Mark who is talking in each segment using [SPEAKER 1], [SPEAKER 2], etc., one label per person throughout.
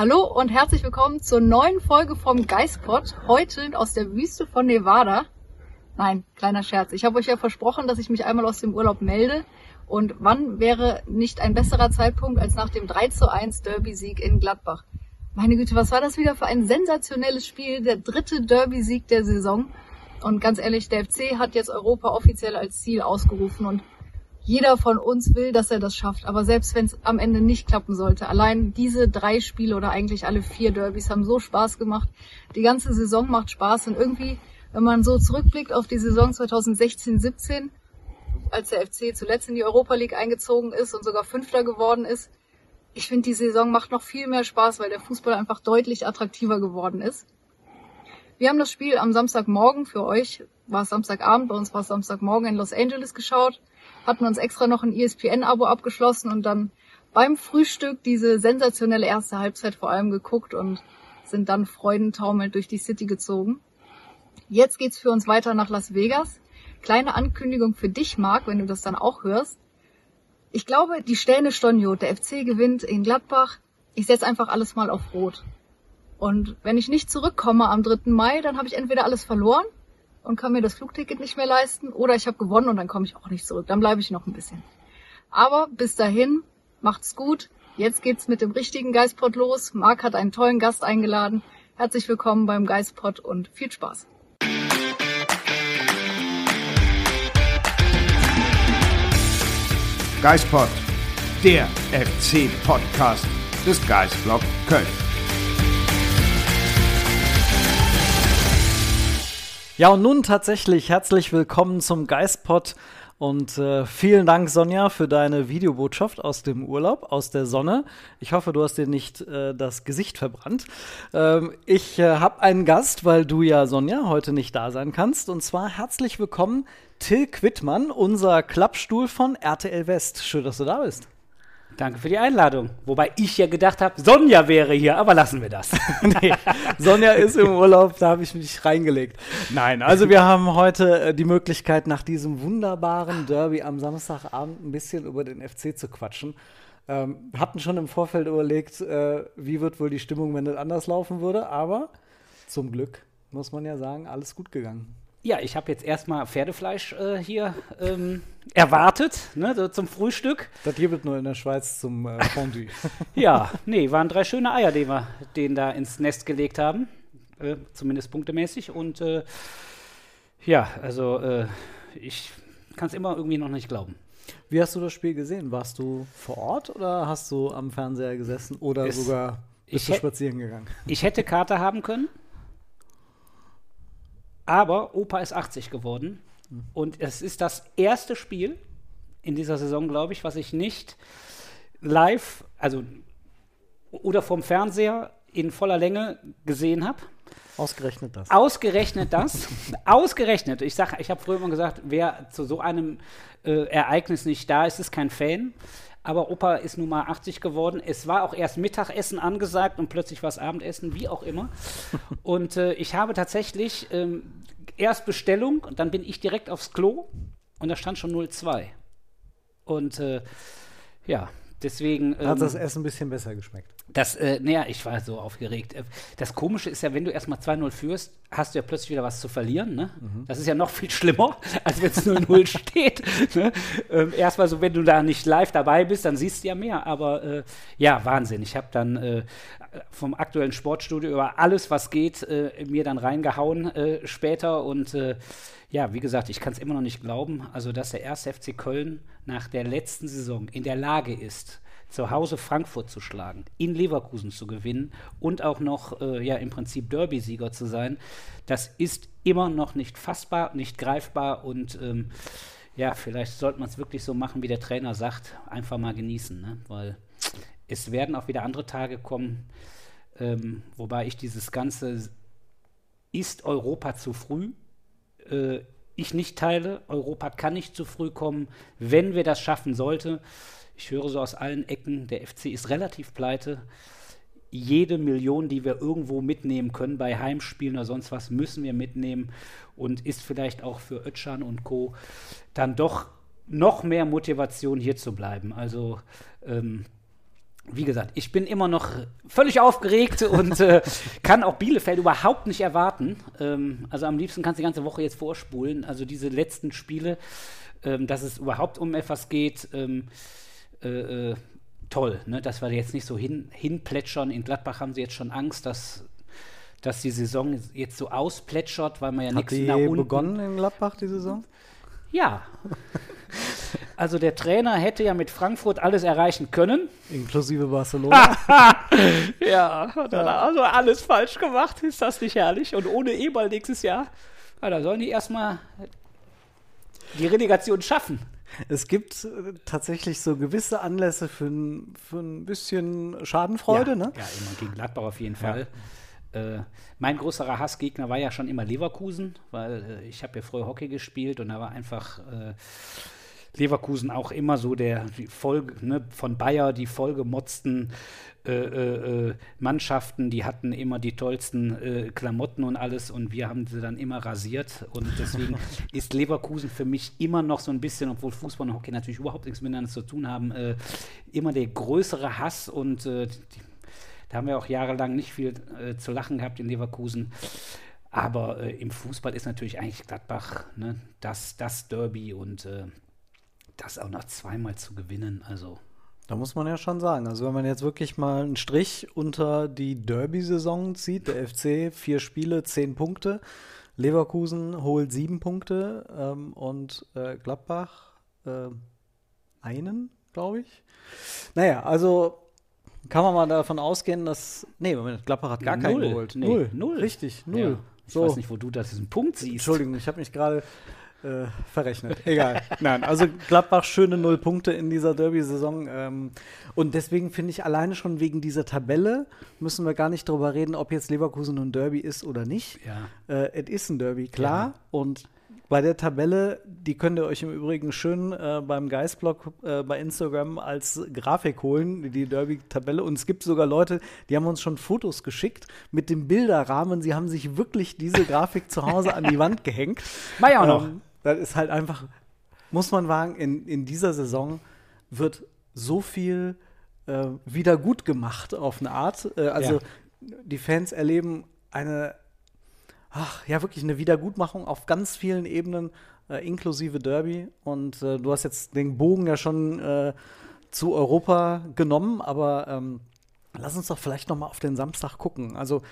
[SPEAKER 1] Hallo und herzlich willkommen zur neuen Folge vom Geistpod. Heute aus der Wüste von Nevada. Nein, kleiner Scherz. Ich habe euch ja versprochen, dass ich mich einmal aus dem Urlaub melde. Und wann wäre nicht ein besserer Zeitpunkt als nach dem 3 zu 1 Derby-Sieg in Gladbach? Meine Güte, was war das wieder für ein sensationelles Spiel? Der dritte Derby-Sieg der Saison. Und ganz ehrlich, der FC hat jetzt Europa offiziell als Ziel ausgerufen und jeder von uns will, dass er das schafft. Aber selbst wenn es am Ende nicht klappen sollte, allein diese drei Spiele oder eigentlich alle vier Derbys haben so Spaß gemacht. Die ganze Saison macht Spaß und irgendwie, wenn man so zurückblickt auf die Saison 2016-17, als der FC zuletzt in die Europa League eingezogen ist und sogar Fünfter geworden ist, ich finde, die Saison macht noch viel mehr Spaß, weil der Fußball einfach deutlich attraktiver geworden ist. Wir haben das Spiel am Samstagmorgen für euch, war es Samstagabend, bei uns war es Samstagmorgen in Los Angeles geschaut, hatten uns extra noch ein ESPN-Abo abgeschlossen und dann beim Frühstück diese sensationelle erste Halbzeit vor allem geguckt und sind dann freudentaumelnd durch die City gezogen. Jetzt geht's für uns weiter nach Las Vegas. Kleine Ankündigung für dich, Marc, wenn du das dann auch hörst. Ich glaube, die Sterne Stonjot, der FC gewinnt in Gladbach. Ich setze einfach alles mal auf Rot. Und wenn ich nicht zurückkomme am 3. Mai, dann habe ich entweder alles verloren und kann mir das Flugticket nicht mehr leisten oder ich habe gewonnen und dann komme ich auch nicht zurück. Dann bleibe ich noch ein bisschen. Aber bis dahin, macht's gut. Jetzt geht's mit dem richtigen Geistpot los. Marc hat einen tollen Gast eingeladen. Herzlich willkommen beim Geistpot und viel Spaß.
[SPEAKER 2] Geistpod, der FC-Podcast des Geistblog Köln.
[SPEAKER 3] Ja, und nun tatsächlich herzlich willkommen zum Geistpod und äh, vielen Dank, Sonja, für deine Videobotschaft aus dem Urlaub, aus der Sonne. Ich hoffe, du hast dir nicht äh, das Gesicht verbrannt. Ähm, ich äh, habe einen Gast, weil du ja, Sonja, heute nicht da sein kannst. Und zwar herzlich willkommen, Till Quittmann, unser Klappstuhl von RTL West. Schön, dass du da bist.
[SPEAKER 4] Danke für die Einladung. Wobei ich ja gedacht habe, Sonja wäre hier, aber lassen wir das.
[SPEAKER 3] nee, Sonja ist im Urlaub, da habe ich mich reingelegt. Nein, also wir haben heute äh, die Möglichkeit, nach diesem wunderbaren Derby am Samstagabend ein bisschen über den FC zu quatschen. Ähm, hatten schon im Vorfeld überlegt, äh, wie wird wohl die Stimmung, wenn das anders laufen würde, aber zum Glück muss man ja sagen, alles gut gegangen.
[SPEAKER 4] Ja, ich habe jetzt erstmal Pferdefleisch äh, hier ähm, erwartet, ne, so zum Frühstück.
[SPEAKER 3] Das gibt es nur in der Schweiz zum äh, Fondue.
[SPEAKER 4] ja, nee, waren drei schöne Eier, die wir denen da ins Nest gelegt haben. Äh, zumindest punktemäßig. Und äh, ja, also äh, ich kann es immer irgendwie noch nicht glauben.
[SPEAKER 3] Wie hast du das Spiel gesehen? Warst du vor Ort oder hast du am Fernseher gesessen oder
[SPEAKER 4] Es-
[SPEAKER 3] sogar bist
[SPEAKER 4] ich
[SPEAKER 3] du spazieren gegangen?
[SPEAKER 4] Ich hätte Karte haben können, aber Opa ist 80 geworden. Und es ist das erste Spiel in dieser Saison, glaube ich, was ich nicht live, also oder vom Fernseher in voller Länge gesehen habe.
[SPEAKER 3] Ausgerechnet das.
[SPEAKER 4] Ausgerechnet das. ausgerechnet. Ich sag, ich habe früher immer gesagt, wer zu so einem äh, Ereignis nicht da ist, ist kein Fan. Aber Opa ist nun mal 80 geworden. Es war auch erst Mittagessen angesagt und plötzlich war es Abendessen, wie auch immer. Und äh, ich habe tatsächlich ähm, erst Bestellung und dann bin ich direkt aufs Klo und da stand schon 02. Und äh, ja, deswegen.
[SPEAKER 3] Hat
[SPEAKER 4] ähm,
[SPEAKER 3] das Essen ein bisschen besser geschmeckt?
[SPEAKER 4] das, äh, naja, ich war so aufgeregt. Äh, Das Komische ist ja, wenn du erstmal 2-0 führst, hast du ja plötzlich wieder was zu verlieren. Ne? Das ist ja noch viel schlimmer, als wenn es 0-0 steht. Ne? Ähm, Erstmal so, wenn du da nicht live dabei bist, dann siehst du ja mehr. Aber äh, ja, Wahnsinn. Ich habe dann äh, vom aktuellen Sportstudio über alles, was geht, äh, mir dann reingehauen äh, später. Und ja, wie gesagt, ich kann es immer noch nicht glauben, also dass der 1. FC Köln nach der letzten Saison in der Lage ist, zu Hause Frankfurt zu schlagen, in Leverkusen zu gewinnen und auch noch äh, ja im Prinzip Derby-Sieger zu sein, das ist immer noch nicht fassbar, nicht greifbar und ähm, ja, vielleicht sollte man es wirklich so machen, wie der Trainer sagt, einfach mal genießen, ne? weil es werden auch wieder andere Tage kommen, ähm, wobei ich dieses ganze ist Europa zu früh äh, ich nicht teile. Europa kann nicht zu früh kommen, wenn wir das schaffen sollte. Ich höre so aus allen Ecken, der FC ist relativ pleite. Jede Million, die wir irgendwo mitnehmen können, bei Heimspielen oder sonst was, müssen wir mitnehmen und ist vielleicht auch für Ötschan und Co. dann doch noch mehr Motivation hier zu bleiben. Also ähm, wie gesagt, ich bin immer noch völlig aufgeregt und äh, kann auch Bielefeld überhaupt nicht erwarten. Ähm, also am liebsten kannst du die ganze Woche jetzt vorspulen. Also diese letzten Spiele, ähm, dass es überhaupt um etwas geht, ähm, äh, äh, toll, ne? dass wir jetzt nicht so hin, hinplätschern. In Gladbach haben sie jetzt schon Angst, dass, dass die Saison jetzt so ausplätschert, weil man ja nichts
[SPEAKER 3] nach unten... begonnen in Gladbach, die Saison?
[SPEAKER 4] Ja. Also der Trainer hätte ja mit Frankfurt alles erreichen können.
[SPEAKER 3] Inklusive Barcelona.
[SPEAKER 4] ja, hat er also alles falsch gemacht. Ist das nicht herrlich? Und ohne E-Ball nächstes Jahr, ja, da sollen die erstmal die Relegation schaffen.
[SPEAKER 3] Es gibt äh, tatsächlich so gewisse Anlässe für ein, für ein bisschen Schadenfreude,
[SPEAKER 4] ja,
[SPEAKER 3] ne?
[SPEAKER 4] Ja, immer gegen Gladbach auf jeden Fall. Ja. Äh, mein größerer Hassgegner war ja schon immer Leverkusen, weil äh, ich habe ja früher Hockey gespielt und da war einfach äh, Leverkusen auch immer so der Folge ne, von Bayer, die vollgemotzten äh, äh, äh, Mannschaften, die hatten immer die tollsten äh, Klamotten und alles und wir haben sie dann immer rasiert und deswegen ist Leverkusen für mich immer noch so ein bisschen, obwohl Fußball und Hockey natürlich überhaupt nichts miteinander zu tun haben, äh, immer der größere Hass und äh, die, da haben wir auch jahrelang nicht viel zu lachen gehabt in Leverkusen. Aber im Fußball ist natürlich eigentlich Gladbach ne, das, das Derby und das auch noch zweimal zu gewinnen, also.
[SPEAKER 3] Da muss man ja schon sagen. Also wenn man jetzt wirklich mal einen Strich unter die Derby-Saison zieht, der FC vier Spiele, zehn Punkte, Leverkusen holt sieben Punkte ähm, und äh, Gladbach äh, einen, glaube ich. Naja, also kann man mal davon ausgehen, dass. Nee, Moment, Gladbach hat gar null. keinen geholt.
[SPEAKER 4] Nee, null. Null.
[SPEAKER 3] Richtig, null. Ja.
[SPEAKER 4] Ich so. weiß nicht, wo du das diesen Punkt siehst.
[SPEAKER 3] Entschuldigung, ich habe mich gerade äh, verrechnet. Egal. Nein, also Gladbach schöne null Punkte in dieser Derby-Saison. Ähm, und deswegen finde ich alleine schon wegen dieser Tabelle müssen wir gar nicht darüber reden, ob jetzt Leverkusen ein Derby ist oder nicht.
[SPEAKER 4] Ja.
[SPEAKER 3] Äh, es ist ein Derby, klar. Ja. Und bei der Tabelle, die könnt ihr euch im Übrigen schön äh, beim Geistblog äh, bei Instagram als Grafik holen, die Derby-Tabelle. Und es gibt sogar Leute, die haben uns schon Fotos geschickt mit dem Bilderrahmen. Sie haben sich wirklich diese Grafik zu Hause an die Wand gehängt.
[SPEAKER 4] Mach auch noch.
[SPEAKER 3] Ähm, das ist halt einfach, muss man sagen, in, in dieser Saison wird so viel äh, wieder gut gemacht auf eine Art. Äh, also ja. die Fans erleben eine, ach ja, wirklich eine Wiedergutmachung auf ganz vielen Ebenen, äh, inklusive Derby. Und äh, du hast jetzt den Bogen ja schon äh, zu Europa genommen, aber ähm, lass uns doch vielleicht noch mal auf den Samstag gucken. Also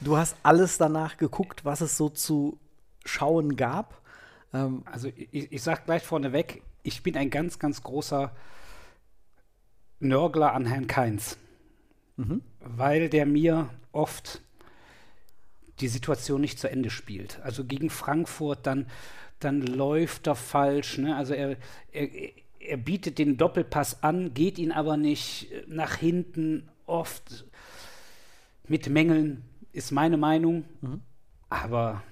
[SPEAKER 3] du hast alles danach geguckt, was es so zu Schauen gab.
[SPEAKER 4] Ähm, also ich, ich sage gleich vorneweg, ich bin ein ganz, ganz großer Nörgler an Herrn Keins, mhm. weil der mir oft die Situation nicht zu Ende spielt. Also gegen Frankfurt, dann, dann läuft er falsch. Ne? Also er, er, er bietet den Doppelpass an, geht ihn aber nicht nach hinten, oft mit Mängeln, ist meine Meinung. Mhm. Aber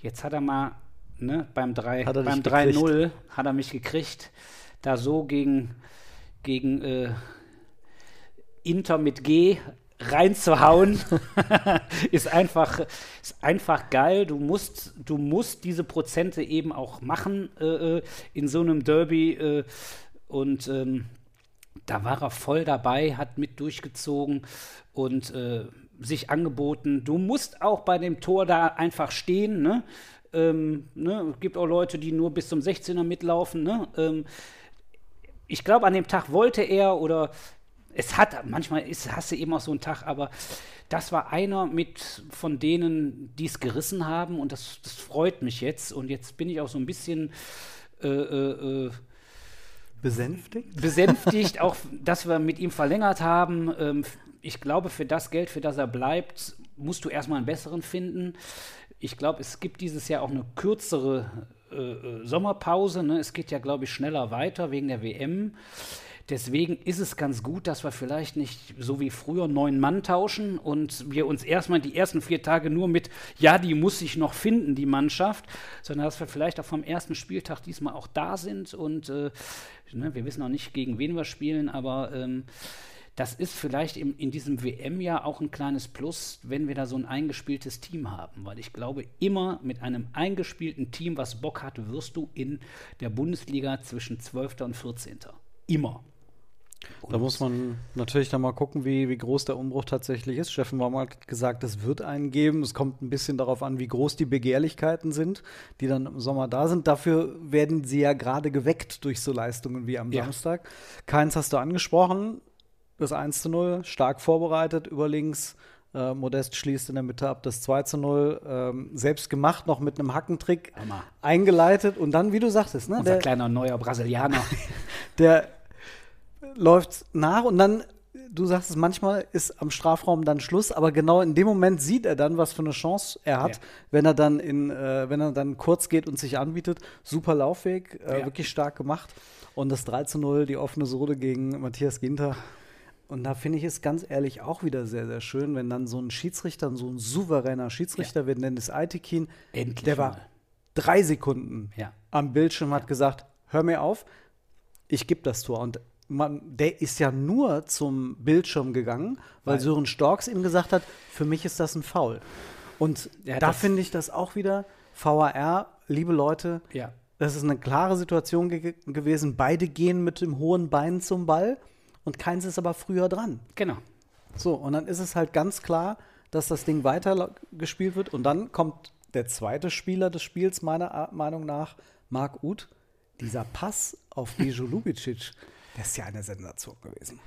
[SPEAKER 4] Jetzt hat er mal ne, beim 3-0 hat er mich gekriegt, da so gegen, gegen äh, Inter mit G reinzuhauen, ist einfach, ist einfach geil. Du musst, du musst diese Prozente eben auch machen äh, äh in so einem Derby. Äh, und ähm, da war er voll dabei, hat mit durchgezogen und äh, sich angeboten. Du musst auch bei dem Tor da einfach stehen. Ne? Ähm, ne? Es gibt auch Leute, die nur bis zum 16er mitlaufen. Ne? Ähm, ich glaube, an dem Tag wollte er oder es hat, manchmal ist, hast du eben auch so einen Tag, aber das war einer mit von denen, die es gerissen haben und das, das freut mich jetzt. Und jetzt bin ich auch so ein bisschen äh, äh, äh
[SPEAKER 3] besänftigt.
[SPEAKER 4] Besänftigt, auch dass wir mit ihm verlängert haben. Ähm, ich glaube, für das Geld, für das er bleibt, musst du erstmal einen besseren finden. Ich glaube, es gibt dieses Jahr auch eine kürzere äh, äh, Sommerpause. Ne? Es geht ja, glaube ich, schneller weiter wegen der WM. Deswegen ist es ganz gut, dass wir vielleicht nicht so wie früher neun Mann tauschen und wir uns erstmal die ersten vier Tage nur mit, ja, die muss sich noch finden, die Mannschaft, sondern dass wir vielleicht auch vom ersten Spieltag diesmal auch da sind und äh, ne, wir wissen noch nicht, gegen wen wir spielen, aber ähm, das ist vielleicht im, in diesem WM-Jahr auch ein kleines Plus, wenn wir da so ein eingespieltes Team haben. Weil ich glaube, immer mit einem eingespielten Team, was Bock hat, wirst du in der Bundesliga zwischen 12. und 14. Immer.
[SPEAKER 3] Und da muss man natürlich dann mal gucken, wie, wie groß der Umbruch tatsächlich ist. Steffen war mal gesagt, es wird einen geben. Es kommt ein bisschen darauf an, wie groß die Begehrlichkeiten sind, die dann im Sommer da sind. Dafür werden sie ja gerade geweckt durch so Leistungen wie am ja. Samstag. Keins hast du angesprochen das 1 zu 0, stark vorbereitet über links. Äh, Modest schließt in der Mitte ab das 2 zu 0, ähm, selbst gemacht, noch mit einem Hackentrick Hammer. eingeleitet und dann, wie du sagtest, ne,
[SPEAKER 4] Unser der kleiner neuer Brasilianer.
[SPEAKER 3] der läuft nach und dann, du sagst es, manchmal ist am Strafraum dann Schluss, aber genau in dem Moment sieht er dann, was für eine Chance er hat, ja. wenn er dann in, äh, wenn er dann kurz geht und sich anbietet. Super Laufweg, äh, ja. wirklich stark gemacht. Und das 3 zu 0, die offene Sohle gegen Matthias Ginter. Und da finde ich es ganz ehrlich auch wieder sehr, sehr schön, wenn dann so ein Schiedsrichter, so ein souveräner Schiedsrichter, ja. wir nennen es Aitekin,
[SPEAKER 4] Endlich
[SPEAKER 3] der war drei Sekunden
[SPEAKER 4] ja.
[SPEAKER 3] am Bildschirm, hat ja. gesagt, hör mir auf, ich gebe das Tor. Und man, der ist ja nur zum Bildschirm gegangen, weil, weil Sören Storks ihm gesagt hat, für mich ist das ein Foul. Und da finde ich das auch wieder, VAR, liebe Leute,
[SPEAKER 4] ja.
[SPEAKER 3] das ist eine klare Situation ge gewesen. Beide gehen mit dem hohen Bein zum Ball und keins ist aber früher dran.
[SPEAKER 4] Genau.
[SPEAKER 3] So, und dann ist es halt ganz klar, dass das Ding weiter gespielt wird. Und dann kommt der zweite Spieler des Spiels, meiner Meinung nach, Marc Uth. Dieser Pass auf Bijo Lubicic, der ist ja eine Sensation gewesen.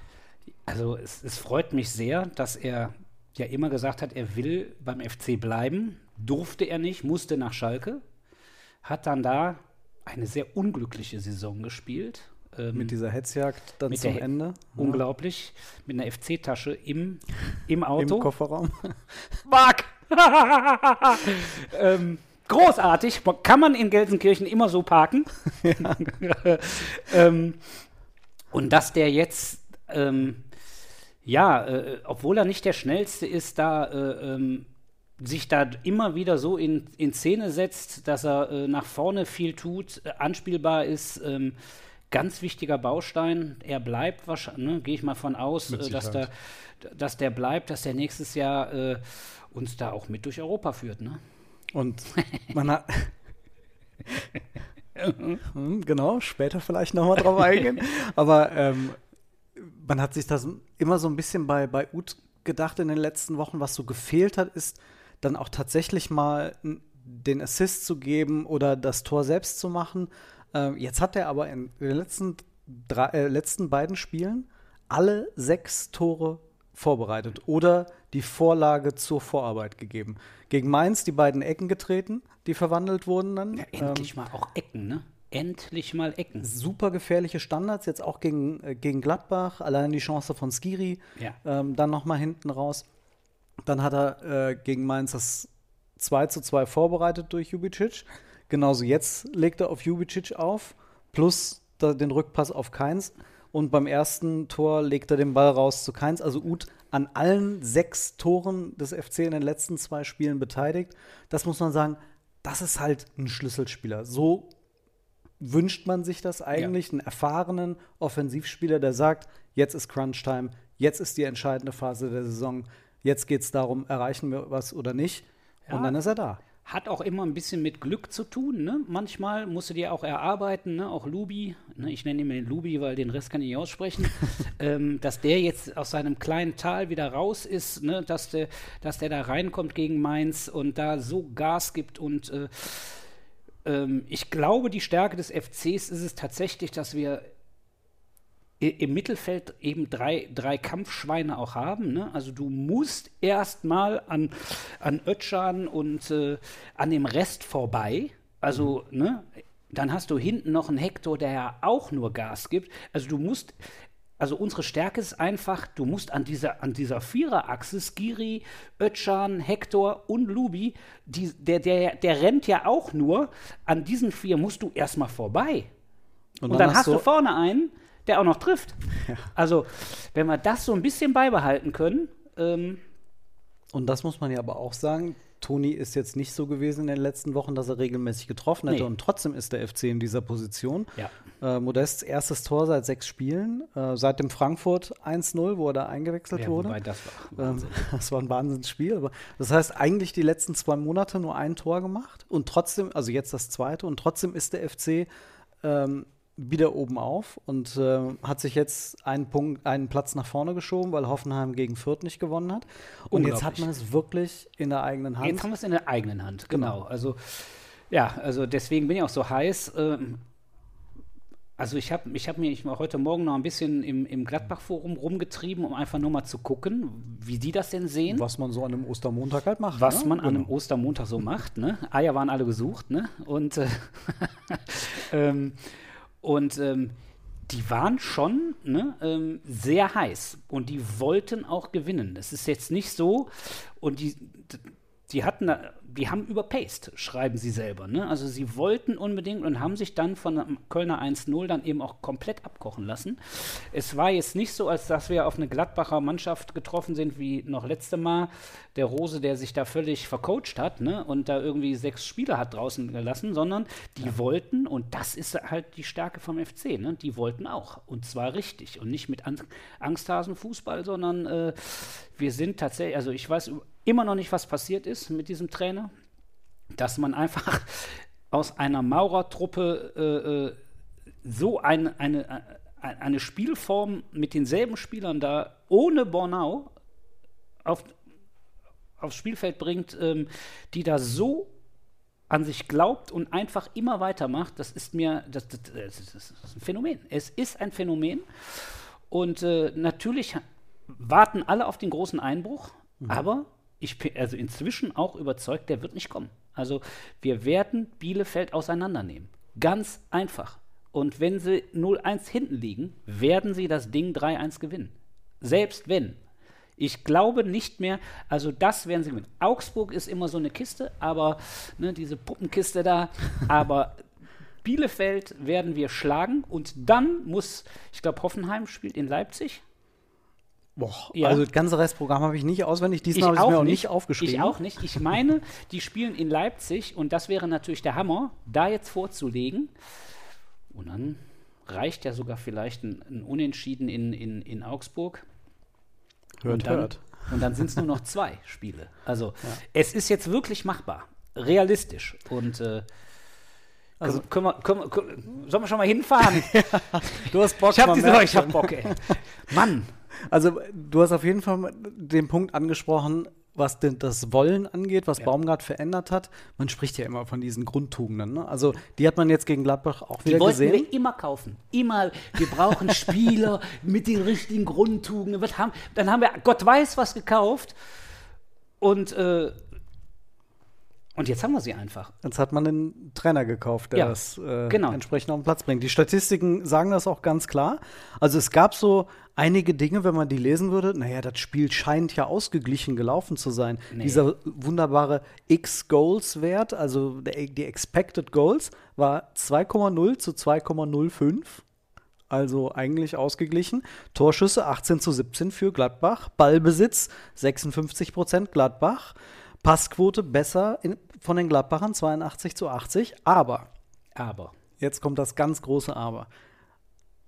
[SPEAKER 4] Also es, es freut mich sehr, dass er ja immer gesagt hat, er will beim FC bleiben. Durfte er nicht, musste nach Schalke. Hat dann da eine sehr unglückliche Saison gespielt
[SPEAKER 3] ähm, mit dieser Hetzjagd dann zum Ende.
[SPEAKER 4] Unglaublich. Mit einer FC-Tasche im, im Auto.
[SPEAKER 3] Im Kofferraum.
[SPEAKER 4] Mark! ähm, großartig. Kann man in Gelsenkirchen immer so parken. ähm, und dass der jetzt, ähm, ja, äh, obwohl er nicht der Schnellste ist, da äh, ähm, sich da immer wieder so in, in Szene setzt, dass er äh, nach vorne viel tut, äh, anspielbar ist. Ganz wichtiger Baustein. Er bleibt wahrscheinlich, ne, gehe ich mal von aus, äh, dass, der, dass der bleibt, dass der nächstes Jahr äh, uns da auch mit durch Europa führt. Ne?
[SPEAKER 3] Und man hat. Genau, später vielleicht nochmal drauf eingehen. Aber ähm, man hat sich das immer so ein bisschen bei, bei Ut gedacht in den letzten Wochen, was so gefehlt hat, ist dann auch tatsächlich mal den Assist zu geben oder das Tor selbst zu machen. Ähm, jetzt hat er aber in den letzten, drei, äh, letzten beiden Spielen alle sechs Tore vorbereitet oder die Vorlage zur Vorarbeit gegeben. Gegen Mainz die beiden Ecken getreten, die verwandelt wurden dann.
[SPEAKER 4] Ja, endlich ähm, mal auch Ecken, ne? Endlich mal Ecken.
[SPEAKER 3] Super gefährliche Standards, jetzt auch gegen, äh, gegen Gladbach, allein die Chance von Skiri,
[SPEAKER 4] ja.
[SPEAKER 3] ähm, dann nochmal hinten raus. Dann hat er äh, gegen Mainz das 2 zu 2 vorbereitet durch Jubicic. Genauso jetzt legt er auf Jubicic auf, plus den Rückpass auf Keins. Und beim ersten Tor legt er den Ball raus zu Keins. Also Uth an allen sechs Toren des FC in den letzten zwei Spielen beteiligt. Das muss man sagen, das ist halt ein Schlüsselspieler. So wünscht man sich das eigentlich, ja. einen erfahrenen Offensivspieler, der sagt, jetzt ist Crunch-Time, jetzt ist die entscheidende Phase der Saison, jetzt geht es darum, erreichen wir was oder nicht. Ja. Und dann ist er da.
[SPEAKER 4] Hat auch immer ein bisschen mit Glück zu tun. Ne? Manchmal musst du dir auch erarbeiten, ne? auch Lubi, ne? ich nenne ihn den Lubi, weil den Rest kann ich nicht aussprechen, ähm, dass der jetzt aus seinem kleinen Tal wieder raus ist, ne? dass, der, dass der da reinkommt gegen Mainz und da so Gas gibt. Und äh, ähm, ich glaube, die Stärke des FCs ist es tatsächlich, dass wir im Mittelfeld eben drei, drei Kampfschweine auch haben. Ne? Also du musst erstmal an, an Ötschan und äh, an dem Rest vorbei. Also, mhm. ne? Dann hast du hinten noch einen Hector, der ja auch nur Gas gibt. Also du musst, also unsere Stärke ist einfach, du musst an dieser, an dieser Viererachse, Skiri, Ötschan, Hector und Lubi, die, der, der, der rennt ja auch nur, an diesen vier musst du erstmal vorbei. Und, und dann, dann, hast du vorne einen, der auch noch trifft. Also, wenn wir das so ein bisschen beibehalten können, ähm,
[SPEAKER 3] Und das muss man ja aber auch sagen. Toni ist jetzt nicht so gewesen in den letzten Wochen, dass er regelmäßig getroffen hätte.
[SPEAKER 4] Nee.
[SPEAKER 3] Und trotzdem ist der FC in dieser Position.
[SPEAKER 4] Ja.
[SPEAKER 3] Äh, Modests erstes Tor seit sechs Spielen. Äh, seit dem Frankfurt 1-0, wo er da eingewechselt
[SPEAKER 4] ja,
[SPEAKER 3] wurde.
[SPEAKER 4] wobei das war
[SPEAKER 3] Ähm, das war ein Wahnsinnsspiel. Aber das heißt, eigentlich die letzten zwei Monate nur ein Tor gemacht und trotzdem, also jetzt das zweite, und trotzdem ist der FC ähm, wieder oben auf und äh, hat sich jetzt einen Punkt, einen Platz nach vorne geschoben, weil Hoffenheim gegen Fürth nicht gewonnen hat. Und jetzt hat man es wirklich in der eigenen Hand.
[SPEAKER 4] Jetzt haben wir es in der eigenen Hand, genau. Also, ja, also deswegen bin ich auch so heiß. Ähm, also ich habe ich hab mich heute Morgen noch ein bisschen im, im Gladbach-Forum rumgetrieben, um einfach nur mal zu gucken, wie die das denn sehen.
[SPEAKER 3] was man so an einem Ostermontag halt macht.
[SPEAKER 4] was
[SPEAKER 3] ne?
[SPEAKER 4] man an einem
[SPEAKER 3] Genau.
[SPEAKER 4] Ostermontag so macht. Ne? Eier waren alle gesucht. Ne? Und, äh, ähm, und ähm, die waren schon ne, ähm, sehr heiß und die wollten auch gewinnen. Das ist jetzt nicht so. Und die, die hatten, die haben überpaced, schreiben sie selber. Ne? Also sie wollten unbedingt und haben sich dann von einem Kölner 1-0 dann eben auch komplett abkochen lassen. Es war jetzt nicht so, als dass wir auf eine Gladbacher Mannschaft getroffen sind wie noch letzte Mal. Der Rose, der sich da völlig vercoacht hat ne? und da irgendwie sechs Spieler hat draußen gelassen, sondern die wollten, und das ist halt die Stärke vom FC, ne? die wollten auch. Und zwar richtig und nicht mit An Angsthasenfußball, sondern äh, wir sind tatsächlich, also ich weiß immer noch nicht, was passiert ist mit diesem Trainer, dass man einfach aus einer Maurertruppe äh, äh, so ein, eine, äh, eine Spielform mit denselben Spielern da ohne Bornau auf, aufs Spielfeld bringt, ähm, die da so an sich glaubt und einfach immer weitermacht, das ist mir, das, das, das, ist- das ist ein Phänomen. Es ist ein Phänomen. Und äh, natürlich warten alle auf den großen Einbruch, aber ich bin also inzwischen auch überzeugt, der wird nicht kommen. Also wir werden Bielefeld auseinandernehmen. Ganz einfach. Und wenn sie 0-1 hinten liegen, werden sie das Ding 3-1 gewinnen. Selbst wenn. Ich glaube nicht mehr, also das werden sie gewinnen. Augsburg ist immer so eine Kiste, aber ne, diese Puppenkiste da, aber Bielefeld werden wir schlagen und dann muss, ich glaube, Hoffenheim spielt in Leipzig.
[SPEAKER 3] Boah,
[SPEAKER 4] Ja.
[SPEAKER 3] Also das ganze Restprogramm habe ich nicht auswendig. Diesmal habe ich es mir auch nicht aufgeschrieben.
[SPEAKER 4] Ich auch nicht. Ich meine, die spielen in Leipzig und das wäre natürlich der Hammer, da jetzt vorzulegen. Und dann reicht ja sogar vielleicht ein, ein Unentschieden in, in, in Augsburg.
[SPEAKER 3] Hört,
[SPEAKER 4] und dann,
[SPEAKER 3] hört.
[SPEAKER 4] Und dann sind es nur noch zwei Spiele. Also es ist jetzt wirklich machbar, realistisch. Und äh, also können, wir, können, wir, können, sollen wir schon mal hinfahren?
[SPEAKER 3] Du hast Bock,
[SPEAKER 4] ich habe diese, ich hab. Bock, ey. Mann,
[SPEAKER 3] Also du hast auf jeden Fall den Punkt angesprochen, was denn das Wollen angeht, was Baumgart verändert hat. Man spricht ja immer von diesen Grundtugenden. Ne? Also die hat man jetzt gegen Gladbach auch
[SPEAKER 4] Die
[SPEAKER 3] wieder
[SPEAKER 4] wollten
[SPEAKER 3] gesehen.
[SPEAKER 4] wir immer kaufen. Immer. Wir brauchen Spieler mit den richtigen Grundtugenden. Haben, dann haben wir Gott weiß was gekauft. Und, äh, und jetzt haben wir sie einfach.
[SPEAKER 3] Jetzt hat man den Trainer gekauft, der
[SPEAKER 4] Ja,
[SPEAKER 3] das äh,
[SPEAKER 4] genau.
[SPEAKER 3] entsprechend auf den Platz bringt. Die Statistiken sagen das auch ganz klar. Also es gab so einige Dinge, wenn man die lesen würde, naja, das Spiel scheint ja ausgeglichen gelaufen zu sein. Dieser wunderbare X-Goals-Wert, also der, die Expected Goals, war 2,0 zu 2,05. Also eigentlich ausgeglichen. Torschüsse 18 zu 17 für Gladbach. Ballbesitz 56 Prozent Gladbach. Passquote besser in, von den Gladbachern 82 zu 80. Aber,
[SPEAKER 4] Aber.
[SPEAKER 3] jetzt kommt das ganz große Aber.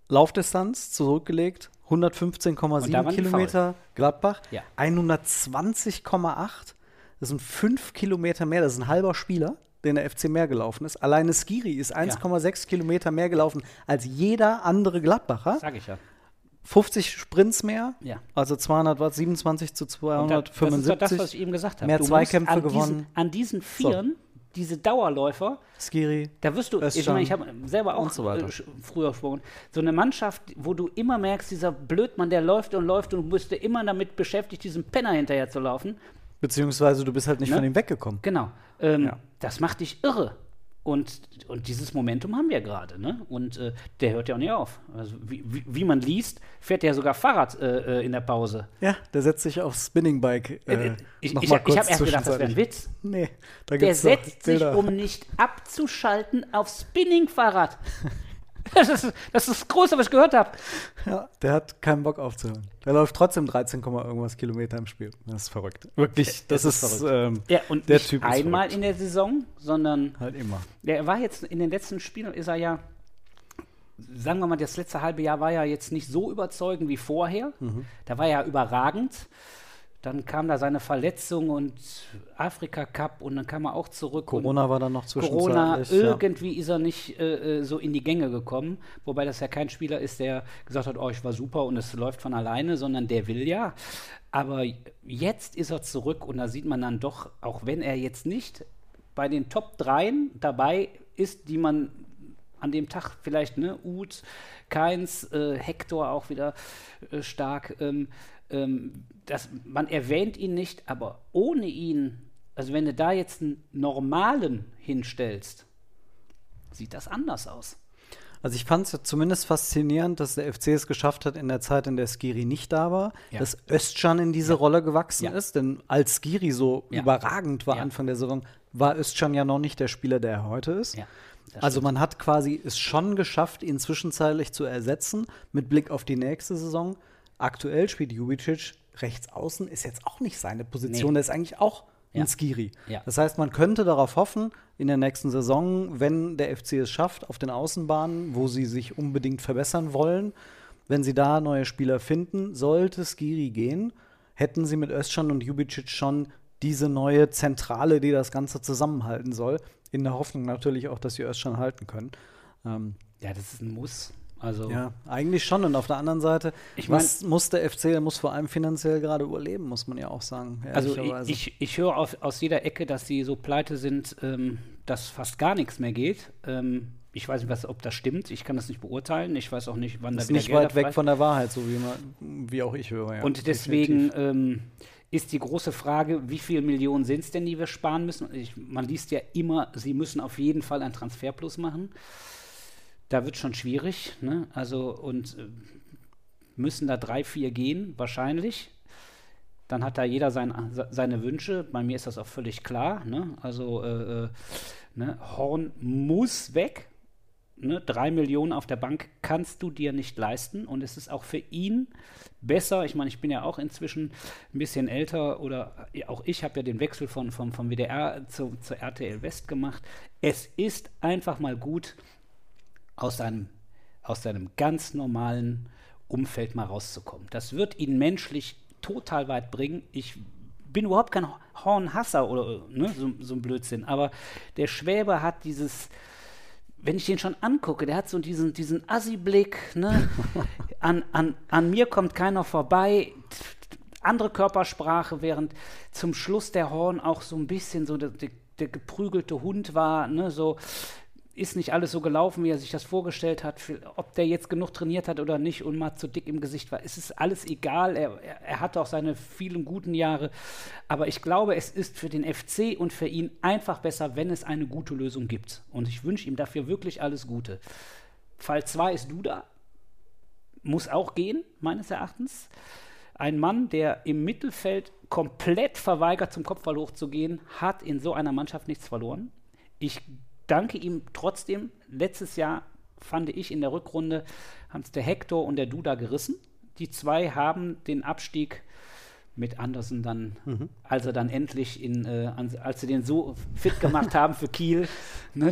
[SPEAKER 3] Laufdistanz zurückgelegt, 115,7
[SPEAKER 4] da waren die
[SPEAKER 3] Kilometer Gladbach,
[SPEAKER 4] Ja.
[SPEAKER 3] 120,8. Das sind 5 Kilometer mehr, das ist ein halber Spieler, den der FC mehr gelaufen ist. Alleine Skiri ist 1,6 Kilometer mehr gelaufen als jeder andere Gladbacher.
[SPEAKER 4] Sag ich ja.
[SPEAKER 3] 50 Sprints mehr,
[SPEAKER 4] Ja.
[SPEAKER 3] also 200 Watt, 27 zu
[SPEAKER 4] Und da, das ist
[SPEAKER 3] 275.
[SPEAKER 4] das, was ich eben gesagt habe.
[SPEAKER 3] Mehr
[SPEAKER 4] Du
[SPEAKER 3] Zweikämpfe
[SPEAKER 4] an
[SPEAKER 3] gewonnen.
[SPEAKER 4] Diesen, an diesen Vieren, diese Dauerläufer,
[SPEAKER 3] Skiri.
[SPEAKER 4] Da wirst du, ich meine, ich habe selber auch
[SPEAKER 3] so
[SPEAKER 4] äh, früher gesprochen, so eine Mannschaft, wo du immer merkst, dieser Blödmann, der läuft und läuft und du bist immer damit beschäftigt, diesem Penner hinterher zu laufen.
[SPEAKER 3] Beziehungsweise du bist halt nicht
[SPEAKER 4] Ne?
[SPEAKER 3] von ihm weggekommen.
[SPEAKER 4] Genau. Ähm,
[SPEAKER 3] Ja.
[SPEAKER 4] Das macht dich irre. Und, und dieses Momentum haben wir gerade, ne? Und äh, der hört ja auch nicht auf. Also wie, wie, wie man liest, fährt der sogar Fahrrad äh, äh, in der Pause.
[SPEAKER 3] Ja, der setzt sich aufs Spinningbike. Äh,
[SPEAKER 4] Äh, ich
[SPEAKER 3] noch
[SPEAKER 4] ich,
[SPEAKER 3] mal
[SPEAKER 4] ich habe erst gedacht, das wäre ein. Witz.
[SPEAKER 3] Nee, da
[SPEAKER 4] Der
[SPEAKER 3] gibt's doch
[SPEAKER 4] setzt sich, um nicht abzuschalten, aufs Spinningfahrrad. Das ist, das ist das Große, was ich gehört habe.
[SPEAKER 3] Ja, der hat keinen Bock aufzuhören. Der läuft trotzdem 13, Komma irgendwas Kilometer im Spiel. Das ist verrückt. Wirklich, das,
[SPEAKER 4] Das
[SPEAKER 3] ist,
[SPEAKER 4] ist verrückt.
[SPEAKER 3] ähm,
[SPEAKER 4] Ja, und
[SPEAKER 3] der
[SPEAKER 4] nicht
[SPEAKER 3] Typ ist
[SPEAKER 4] einmal
[SPEAKER 3] verrückt.
[SPEAKER 4] in der Saison, sondern
[SPEAKER 3] halt immer.
[SPEAKER 4] der war jetzt in den letzten Spielen, ist er ja, sagen wir mal, das letzte halbe Jahr war ja jetzt nicht so überzeugend wie vorher.
[SPEAKER 3] Mhm.
[SPEAKER 4] Da war er überragend. Dann kam da seine Verletzung und Afrika Cup und dann kam er auch zurück.
[SPEAKER 3] Corona war dann noch
[SPEAKER 4] Corona,
[SPEAKER 3] zwischenzeitlich. ja.
[SPEAKER 4] irgendwie ist er nicht äh, äh, so in die Gänge gekommen. Wobei das ja kein Spieler ist, der gesagt hat, oh, ich war super und es läuft von alleine, sondern der will ja. Aber jetzt ist er zurück und da sieht man dann doch, auch wenn er jetzt nicht bei den Top 3 dabei ist, die man an dem Tag vielleicht, ne, Uth, Keins, äh, Hector auch wieder äh, stark, ähm, ähm, das, man erwähnt ihn nicht, aber ohne ihn, also wenn du da jetzt einen normalen hinstellst, sieht das anders aus.
[SPEAKER 3] Also ich fand es zumindest faszinierend, dass der FC es geschafft hat in der Zeit, in der Skiri nicht da war,
[SPEAKER 4] Ja.
[SPEAKER 3] dass Özcan in diese Rolle gewachsen
[SPEAKER 4] Ja.
[SPEAKER 3] ist. Denn als Skiri so
[SPEAKER 4] Ja.
[SPEAKER 3] überragend war
[SPEAKER 4] Ja.
[SPEAKER 3] Anfang der Saison, war Özcan ja noch nicht der Spieler, der er heute ist.
[SPEAKER 4] Ja,
[SPEAKER 3] also man hat quasi es schon geschafft, ihn zwischenzeitlich zu ersetzen, mit Blick auf die nächste Saison. Aktuell spielt Jubicic rechts außen, ist jetzt auch nicht seine Position,
[SPEAKER 4] Nee.
[SPEAKER 3] der ist eigentlich auch
[SPEAKER 4] Ja.
[SPEAKER 3] ein Skiri.
[SPEAKER 4] Ja.
[SPEAKER 3] Das heißt, man könnte darauf hoffen, in der nächsten Saison, wenn der FC es schafft, auf den Außenbahnen, wo sie sich unbedingt verbessern wollen, wenn sie da neue Spieler finden, sollte Skiri gehen, hätten sie mit Özcan und Jubicic schon diese neue Zentrale, die das Ganze zusammenhalten soll, in der Hoffnung natürlich auch, dass sie Özcan halten können. Ähm,
[SPEAKER 4] Ja, das ist ein Muss. Also,
[SPEAKER 3] ja, eigentlich schon. Und auf der anderen Seite,
[SPEAKER 4] Ich mein-
[SPEAKER 3] was muss der FC, der muss vor allem finanziell gerade überleben, muss man ja auch sagen.
[SPEAKER 4] also ich, ich, höre aus, aus jeder Ecke, dass sie so pleite sind, ähm, dass fast gar nichts mehr geht. Ähm, ich weiß nicht, was, ob das stimmt. Ich kann das nicht beurteilen. Ich weiß auch nicht, wann
[SPEAKER 3] ist
[SPEAKER 4] da wieder
[SPEAKER 3] nicht weit weg von der Wahrheit, so wie, man, wie auch ich höre. Ja.
[SPEAKER 4] Und deswegen ähm, ist die große Frage, wie viele Millionen sind es denn, die wir sparen müssen? Ich, man liest ja immer, sie müssen auf jeden Fall ein Transferplus machen. Da wird schon schwierig. Ne? Also, und äh, müssen da drei, vier gehen, wahrscheinlich. Dann hat da jeder sein, se- seine Wünsche. Bei mir ist das auch völlig klar. Ne? Also, äh, äh, ne? Horn muss weg. Ne, drei Millionen auf der Bank kannst du dir nicht leisten. Und es ist auch für ihn besser. Ich meine, ich bin ja auch inzwischen ein bisschen älter oder auch ich habe ja den Wechsel von, vom, vom WDR zu, zur RTL West gemacht. Es ist einfach mal gut, aus seinem, aus seinem ganz normalen Umfeld mal rauszukommen. Das wird ihn menschlich total weit bringen. Ich bin überhaupt kein Hornhasser oder ne, so, so ein Blödsinn, aber der Schwäbe hat dieses wenn ich den schon angucke, der hat so diesen, diesen Assi-Blick, ne? an, an, an mir kommt keiner vorbei. Andere Körpersprache, während zum Schluss der Horn auch so ein bisschen so der, der, der geprügelte Hund war, ne? so ist nicht alles so gelaufen, wie er sich das vorgestellt hat. Ob der jetzt genug trainiert hat oder nicht und mal zu dick im Gesicht war, es ist alles egal. Er, er, er hatte auch seine vielen guten Jahre. Aber ich glaube, es ist für den FC und für ihn einfach besser, wenn es eine gute Lösung gibt. Und ich wünsche ihm dafür wirklich alles Gute. Fall 2 ist Duda. Muss auch gehen, meines Erachtens. Ein Mann, der im Mittelfeld komplett verweigert, zum Kopfball hochzugehen, hat in so einer Mannschaft nichts verloren. Ich danke ihm trotzdem. Letztes Jahr fand ich in der Rückrunde, haben es der Hector und der Duda gerissen. Die zwei haben den Abstieg mit Andersen dann,
[SPEAKER 3] Mhm.
[SPEAKER 4] als er dann endlich in, äh, als sie den so fit gemacht haben für Kiel, ne,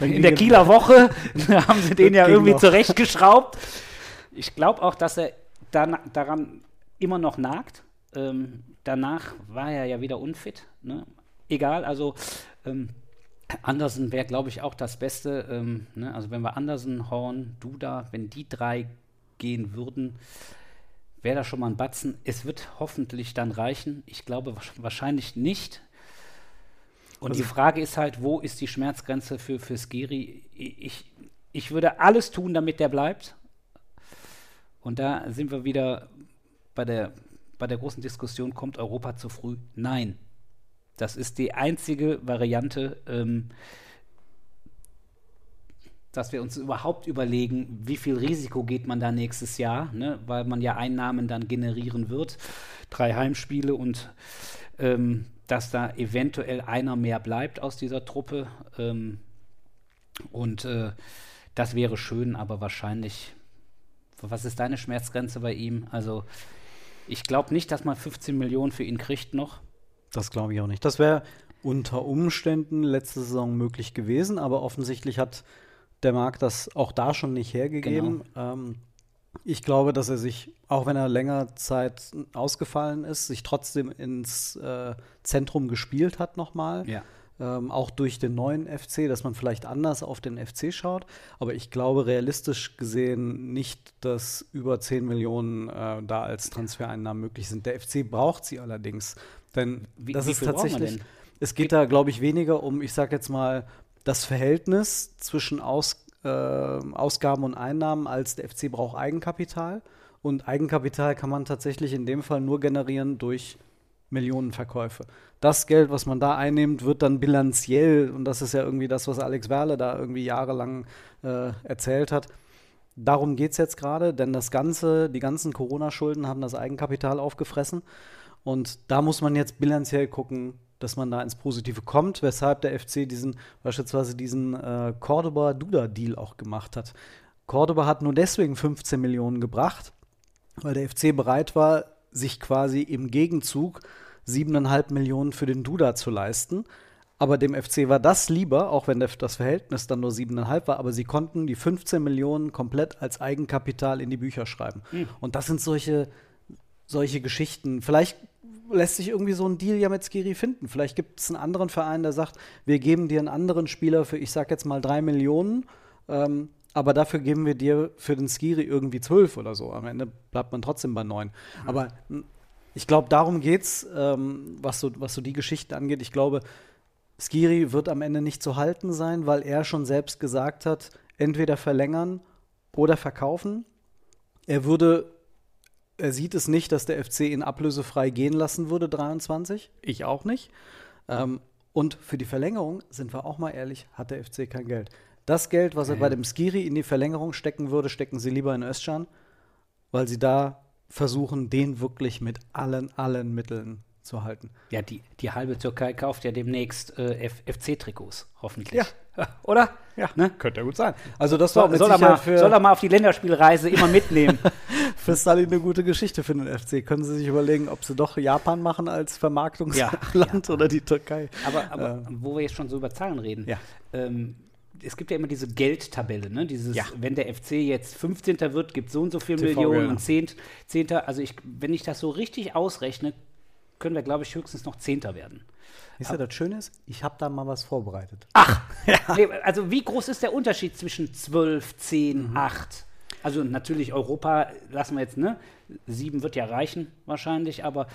[SPEAKER 4] in der Kieler Woche haben sie den ja irgendwie
[SPEAKER 3] noch.
[SPEAKER 4] zurechtgeschraubt. Ich glaube auch, dass er dan daran immer noch nagt. Ähm, danach war er ja wieder unfit. Ne? Egal, also ähm, Andersen wäre, glaube ich, auch das Beste. Ähm, ne? Also wenn wir Andersen, Horn, Duda, wenn die drei gehen würden, wäre das schon mal ein Batzen. Es wird hoffentlich dann reichen. Ich glaube wahrscheinlich nicht. Und die Frage ist halt, wo ist die Schmerzgrenze für, für Skiri? Ich, ich würde alles tun, damit der bleibt. Und da sind wir wieder bei der, bei der großen Diskussion, kommt Europa zu früh? Nein. Das ist die einzige Variante, ähm, dass wir uns überhaupt überlegen, wie viel Risiko geht man da nächstes Jahr, ne? weil man ja Einnahmen dann generieren wird. Drei Heimspiele und ähm, dass da eventuell einer mehr bleibt aus dieser Truppe. Ähm, und äh, Das wäre schön, aber wahrscheinlich. Was ist deine Schmerzgrenze bei ihm? Also, ich glaube nicht, dass man 15 Millionen für ihn kriegt noch.
[SPEAKER 3] Das glaube ich auch nicht. Das wäre unter Umständen letzte Saison möglich gewesen, aber offensichtlich hat der Markt das auch da schon nicht hergegeben.
[SPEAKER 4] Genau.
[SPEAKER 3] Ähm, ich glaube, dass er sich, auch wenn er länger Zeit ausgefallen ist, sich trotzdem ins äh, Zentrum gespielt hat nochmal.
[SPEAKER 4] Ja.
[SPEAKER 3] Ähm, auch durch den neuen FC, dass man vielleicht anders auf den FC schaut. Aber ich glaube realistisch gesehen nicht, dass über 10 Millionen äh, da als Transfereinnahmen möglich sind. Der FC braucht sie allerdings. Denn
[SPEAKER 4] Wie-
[SPEAKER 3] das
[SPEAKER 4] wie
[SPEAKER 3] ist tatsächlich, es geht da, glaube ich, weniger um, ich sage jetzt mal, das Verhältnis zwischen Aus, äh, Ausgaben und Einnahmen, als der FC braucht Eigenkapital. Und Eigenkapital kann man tatsächlich in dem Fall nur generieren durch Millionenverkäufe. Das Geld, was man da einnimmt, wird dann bilanziell, und das ist ja irgendwie das, was Alex Werle da irgendwie jahrelang äh, erzählt hat. Darum geht es jetzt gerade, denn das Ganze, die ganzen Corona-Schulden haben das Eigenkapital aufgefressen. Und da muss man jetzt bilanziell gucken, dass man da ins Positive kommt, weshalb der FC diesen, beispielsweise diesen äh, Cordoba-Duda-Deal auch gemacht hat. Cordoba hat nur deswegen 15 Millionen gebracht, weil der FC bereit war, sich quasi im Gegenzug 7,5 Millionen für den Duda zu leisten. Aber dem FC war das lieber, auch wenn das Verhältnis dann nur 7,5 war, aber sie konnten die 15 Millionen komplett als Eigenkapital in die Bücher schreiben. Und das sind solche, solche Geschichten. Vielleicht lässt sich irgendwie so ein Deal ja mit Skiri finden. Vielleicht gibt es einen anderen Verein, der sagt, wir geben dir einen anderen Spieler für, ich sag jetzt mal, drei Millionen, ähm, aber dafür geben wir dir für den Skiri irgendwie zwölf oder so. Am Ende bleibt man trotzdem bei neun. Aber mh, ich glaube, darum geht's, ähm, was, so, was so die Geschichten angeht. Ich glaube, Skiri wird am Ende nicht zu halten sein, weil er schon selbst gesagt hat, entweder verlängern oder verkaufen. Er würde, er sieht es nicht, dass der FC ihn ablösefrei gehen lassen würde, 23. Ich auch nicht. Ähm, und für die Verlängerung, sind wir auch mal ehrlich, hat der FC kein Geld. Das Geld, was er bei dem Skiri in die Verlängerung stecken würde, stecken sie lieber in Özcan, weil sie da versuchen, den wirklich mit allen, allen Mitteln zu halten.
[SPEAKER 4] Ja, die, die halbe Türkei kauft ja demnächst äh, FC-Trikots, hoffentlich. Oder?
[SPEAKER 3] Ja,
[SPEAKER 4] Ne?
[SPEAKER 3] könnte ja gut sein. Also das war
[SPEAKER 4] Soll, er mal,
[SPEAKER 3] für,
[SPEAKER 4] soll er mal auf die Länderspielreise immer mitnehmen?
[SPEAKER 3] für Stalin eine gute Geschichte für den FC. Können Sie sich überlegen, ob Sie doch Japan machen als Vermarktungsland oder die Türkei?
[SPEAKER 4] Aber, aber wo wir jetzt schon so über Zahlen reden,
[SPEAKER 3] Ja.
[SPEAKER 4] ähm, es gibt ja immer diese Geldtabelle, ne? Dieses,
[SPEAKER 3] Ja.
[SPEAKER 4] wenn der FC jetzt 15. wird, gibt so und so viel
[SPEAKER 3] TV
[SPEAKER 4] Millionen
[SPEAKER 3] Gelder.
[SPEAKER 4] und 10. 10. Also ich, wenn ich das so richtig ausrechne, können wir, glaube ich, höchstens noch 10. werden.
[SPEAKER 3] Wisst ihr, das Schöne ist, ich habe da mal was vorbereitet.
[SPEAKER 4] Nee, also wie groß ist der Unterschied zwischen 12, 10,
[SPEAKER 3] Mhm.
[SPEAKER 4] 8? Also natürlich Europa lassen wir jetzt, ne? 7 wird ja reichen wahrscheinlich, aber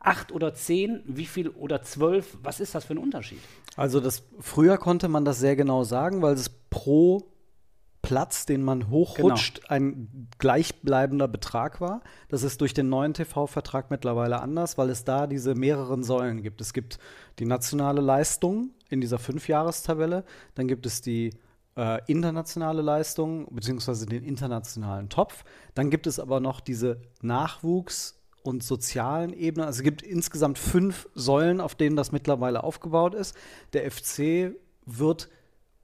[SPEAKER 4] 8 oder 10, wie viel oder 12, was ist das für ein Unterschied?
[SPEAKER 3] Also das früher konnte man das sehr genau sagen, weil es pro Platz, den man hochrutscht,
[SPEAKER 4] Genau.
[SPEAKER 3] ein gleichbleibender Betrag war. Das ist durch den neuen TV-Vertrag mittlerweile anders, weil es da diese mehreren Säulen gibt. Es gibt die nationale Leistung in dieser Fünfjahrestabelle, dann gibt es die äh, internationale Leistung beziehungsweise den internationalen Topf. Dann gibt es aber noch diese Nachwuchs- und sozialen Ebene. Also es gibt insgesamt fünf Säulen, auf denen das mittlerweile aufgebaut ist. Der FC wird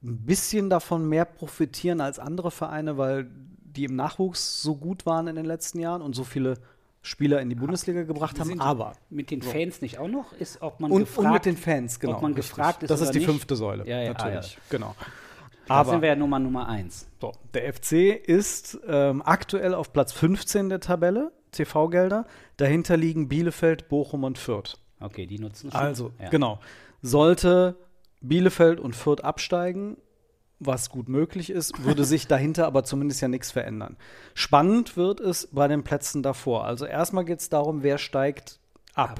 [SPEAKER 3] ein bisschen davon mehr profitieren als andere Vereine, weil die im Nachwuchs so gut waren in den letzten Jahren und so viele Spieler in die Bundesliga gebracht haben. Aber
[SPEAKER 4] mit den Fans nicht auch noch? Ist, ob man
[SPEAKER 3] und,
[SPEAKER 4] gefragt,
[SPEAKER 3] und mit den Fans, genau.
[SPEAKER 4] Ob man
[SPEAKER 3] richtig.
[SPEAKER 4] gefragt ist
[SPEAKER 3] Das ist die
[SPEAKER 4] nicht.
[SPEAKER 3] fünfte Säule,
[SPEAKER 4] Ja, ja,
[SPEAKER 3] natürlich.
[SPEAKER 4] Ah,
[SPEAKER 3] Genau.
[SPEAKER 4] ja. Da sind wir ja Nummer Nummer 1.
[SPEAKER 3] So, der FC ist ähm, aktuell auf Platz 15 der Tabelle, TV-Gelder. Dahinter liegen Bielefeld, Bochum und Fürth.
[SPEAKER 4] Okay, die nutzen schon.
[SPEAKER 3] Also,
[SPEAKER 4] ja.
[SPEAKER 3] genau. Sollte Bielefeld und Fürth absteigen, was gut möglich ist, würde sich dahinter aber zumindest ja nichts verändern. Spannend wird es bei den Plätzen davor. Also erstmal geht es darum, wer steigt ab.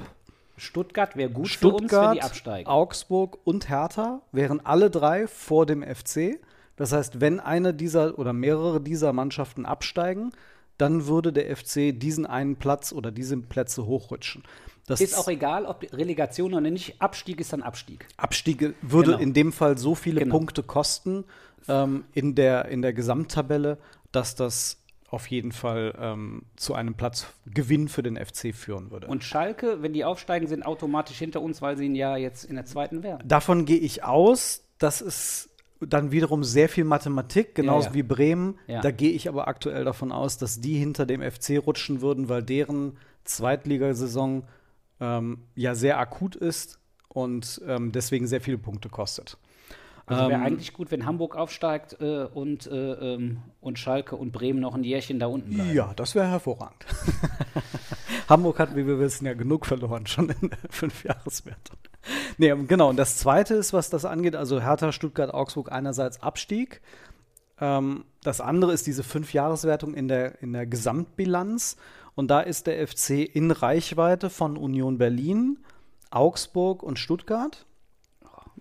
[SPEAKER 4] Stuttgart wäre gut für uns, wenn
[SPEAKER 3] Stuttgart,
[SPEAKER 4] die absteigen.
[SPEAKER 3] Augsburg und Hertha wären alle drei vor dem FC. Das heißt, wenn eine dieser oder mehrere dieser Mannschaften absteigen, dann würde der FC diesen einen Platz oder diese Plätze hochrutschen. Das
[SPEAKER 4] Ist auch egal, ob Relegation oder nicht. Abstieg ist dann Abstieg.
[SPEAKER 3] Abstiege würde
[SPEAKER 4] Genau.
[SPEAKER 3] in dem Fall so viele
[SPEAKER 4] Genau.
[SPEAKER 3] Punkte kosten ähm, in, der, in der Gesamttabelle, dass das auf jeden Fall ähm, zu einem Platzgewinn für den FC führen würde.
[SPEAKER 4] Und Schalke, wenn die aufsteigen, sind automatisch hinter uns, weil sie ihn ja jetzt in der zweiten wären.
[SPEAKER 3] Davon gehe ich aus, dass es dann wiederum sehr viel Mathematik, genauso
[SPEAKER 4] ja.
[SPEAKER 3] wie Bremen.
[SPEAKER 4] Ja.
[SPEAKER 3] Da gehe ich aber aktuell davon aus, dass die hinter dem FC rutschen würden, weil deren Zweitligasaison ähm, ja sehr akut ist und ähm, deswegen sehr viele Punkte kostet.
[SPEAKER 4] Also wäre
[SPEAKER 3] Ähm,
[SPEAKER 4] eigentlich gut, wenn Hamburg aufsteigt äh, und, äh, ähm, und Schalke und Bremen noch ein Jährchen da unten bleiben.
[SPEAKER 3] Ja, das wäre hervorragend. Hamburg hat, wie wir wissen, ja genug verloren schon in der Fünfjahreswertung. Nee, ähm, genau. Und das Zweite ist, was das angeht, also Hertha, Stuttgart, Augsburg einerseits Abstieg. Ähm, das andere ist diese Fünfjahreswertung in der, in der Gesamtbilanz. Und da ist der FC in Reichweite von Union Berlin, Augsburg und Stuttgart.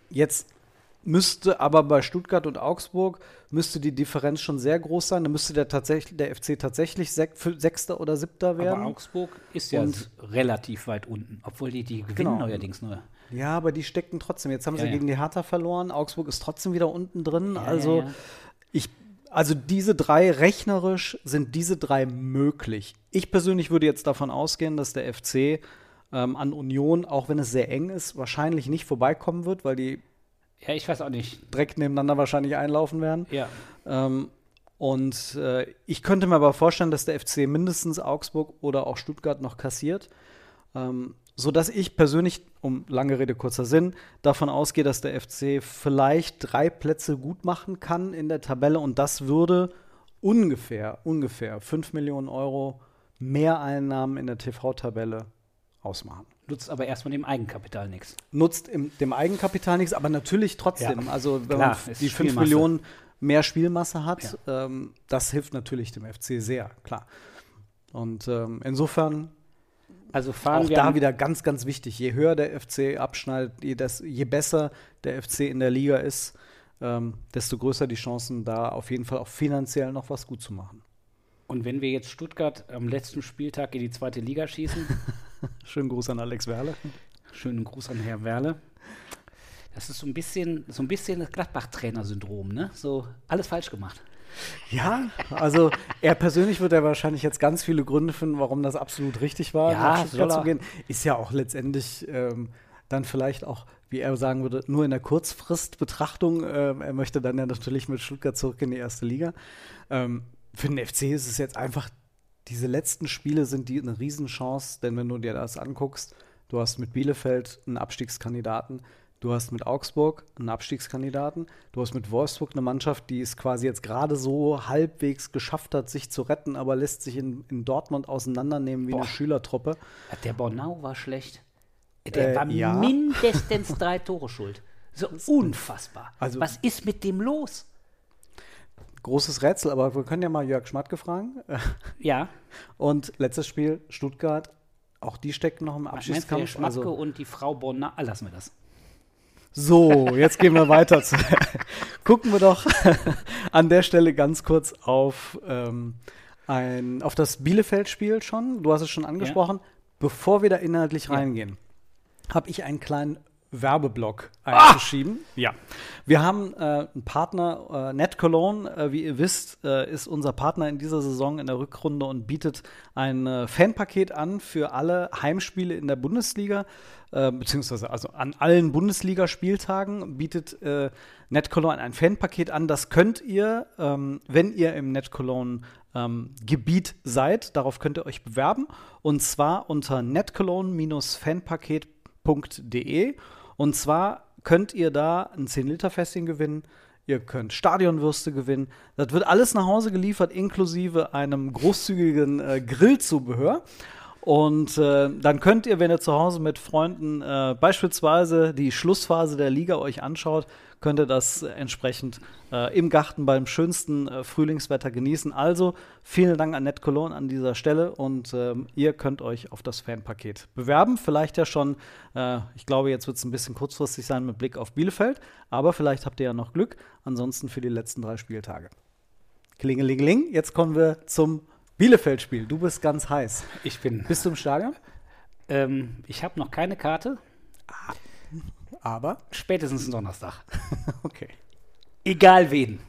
[SPEAKER 3] Jetzt müsste aber bei Stuttgart und Augsburg müsste die Differenz schon sehr groß sein. Da müsste der, tatsächlich, der FC tatsächlich Sek Sechster oder Siebter werden.
[SPEAKER 4] Aber Augsburg ist ja
[SPEAKER 3] Und-
[SPEAKER 4] relativ weit unten, obwohl die, die gewinnen
[SPEAKER 3] Genau.
[SPEAKER 4] neuerdings nur.
[SPEAKER 3] Ja, aber die steckten trotzdem. Jetzt haben sie
[SPEAKER 4] Ja,
[SPEAKER 3] gegen die Hertha verloren. Augsburg ist trotzdem wieder unten drin. also ich, also diese drei rechnerisch sind diese drei möglich. Ich persönlich würde jetzt davon ausgehen, dass der FC ähm, an Union, auch wenn es sehr eng ist, wahrscheinlich nicht vorbeikommen wird, weil die
[SPEAKER 4] Ja, ich weiß auch nicht.
[SPEAKER 3] direkt nebeneinander wahrscheinlich einlaufen werden.
[SPEAKER 4] Ja.
[SPEAKER 3] Ähm, und äh, ich könnte mir aber vorstellen, dass der FC mindestens Augsburg oder auch Stuttgart noch kassiert. Ähm, sodass ich persönlich, um lange Rede, kurzer Sinn, davon ausgehe, dass der FC vielleicht drei Plätze gut machen kann in der Tabelle und das würde ungefähr, ungefähr 5 Millionen Euro Mehreinnahmen in der TV-Tabelle ausmachen.
[SPEAKER 4] Nutzt aber erstmal dem Eigenkapital nichts.
[SPEAKER 3] Nutzt im, dem Eigenkapital nichts, aber natürlich trotzdem.
[SPEAKER 4] Ja.
[SPEAKER 3] Also wenn
[SPEAKER 4] Klar,
[SPEAKER 3] man die 5
[SPEAKER 4] Spielmasse.
[SPEAKER 3] Millionen mehr Spielmasse hat, ähm, das hilft natürlich dem FC sehr, klar. Und ähm, insofern
[SPEAKER 4] Also fahren
[SPEAKER 3] auch
[SPEAKER 4] wir
[SPEAKER 3] da wieder ganz, ganz wichtig. Je höher der FC abschneidet, je, das, je besser der FC in der Liga ist, ähm, desto größer die Chancen, da auf jeden Fall auch finanziell noch was gut zu machen.
[SPEAKER 4] Und wenn wir jetzt Stuttgart am letzten Spieltag in die zweite Liga schießen,
[SPEAKER 3] Schönen Gruß an Alex Werle.
[SPEAKER 4] schönen Gruß an Herr Werle. Das ist so ein bisschen, so ein bisschen das Gladbach-Trainer-Syndrom, ne? So alles falsch gemacht.
[SPEAKER 3] Ja, also er persönlich wird ja wahrscheinlich jetzt ganz viele Gründe finden, warum das absolut richtig war,
[SPEAKER 4] Ja,
[SPEAKER 3] nach Stuttgart
[SPEAKER 4] soll
[SPEAKER 3] zu gehen. Ist ja auch letztendlich ähm, dann vielleicht auch, wie er sagen würde, nur in der Kurzfristbetrachtung. Ähm, er möchte dann ja natürlich mit Stuttgart zurück in die erste Liga. Ähm, für den FC ist es jetzt einfach, diese letzten Spiele sind die eine Riesenchance, denn wenn du dir das anguckst, du hast mit Bielefeld einen Abstiegskandidaten, Du hast mit Augsburg einen Abstiegskandidaten. Du hast mit Wolfsburg eine Mannschaft, die es quasi jetzt gerade so halbwegs geschafft hat, sich zu retten, aber lässt sich in, in Dortmund auseinandernehmen wie
[SPEAKER 4] Boah.
[SPEAKER 3] eine Schülertruppe.
[SPEAKER 4] Der Bornau war schlecht. Der
[SPEAKER 3] Äh,
[SPEAKER 4] war
[SPEAKER 3] ja.
[SPEAKER 4] mindestens drei Tore schuld. So unfassbar.
[SPEAKER 3] Also-
[SPEAKER 4] Was ist mit dem los?
[SPEAKER 3] Großes Rätsel, aber wir können ja mal Jörg Schmatke fragen.
[SPEAKER 4] Ja,
[SPEAKER 3] Und letztes Spiel, Stuttgart, auch die stecken noch im Abschiedskampf.
[SPEAKER 4] Schmatke
[SPEAKER 3] Also,
[SPEAKER 4] und die Frau Bornau, ah, lassen wir das.
[SPEAKER 3] So, jetzt gehen wir weiter. Zu, gucken wir doch an der Stelle ganz kurz auf, ähm, ein, auf das Bielefeld-Spiel schon. Du hast es schon angesprochen. Bevor wir da inhaltlich reingehen, habe ich einen kleinen Werbeblock einzuschieben. Ja. Wir haben äh, einen Partner, äh, Net Cologne, äh, wie ihr wisst, äh, ist unser Partner in dieser Saison in der Rückrunde und bietet ein äh, Fanpaket an für alle Heimspiele in der Bundesliga, äh, beziehungsweise also an allen Bundesligaspieltagen bietet äh, Net Cologne ein Fanpaket an. Das könnt ihr, ähm, wenn ihr im Net Cologne ähm, Gebiet seid, darauf könnt ihr euch bewerben und zwar unter netcologne-fanpaket.de und zwar könnt ihr da ein 10-Liter-Fässchen gewinnen. Ihr könnt Stadionwürste gewinnen. Das wird alles nach Hause geliefert, inklusive einem großzügigen äh, Grillzubehör. Und äh, dann könnt ihr, wenn ihr zu Hause mit Freunden äh, beispielsweise die Schlussphase der Liga euch anschaut, könnt ihr das entsprechend äh, im Garten beim schönsten äh, Frühlingswetter genießen. Also vielen Dank an Net Cologne an dieser Stelle und ähm, ihr könnt euch auf das Fanpaket bewerben. Vielleicht ja schon, äh, ich glaube, jetzt wird es ein bisschen kurzfristig sein mit Blick auf Bielefeld, aber vielleicht habt ihr ja noch Glück. Ansonsten für die letzten drei Spieltage. Klingelingeling, jetzt kommen wir zum Bielefeld-Spiel. Du bist ganz heiß.
[SPEAKER 4] Ich bin.
[SPEAKER 3] Bist du im Stadion?
[SPEAKER 4] Ähm, ich habe noch keine Karte.
[SPEAKER 3] Aber,
[SPEAKER 4] Spätestens Donnerstag.
[SPEAKER 3] okay.
[SPEAKER 4] Egal wen.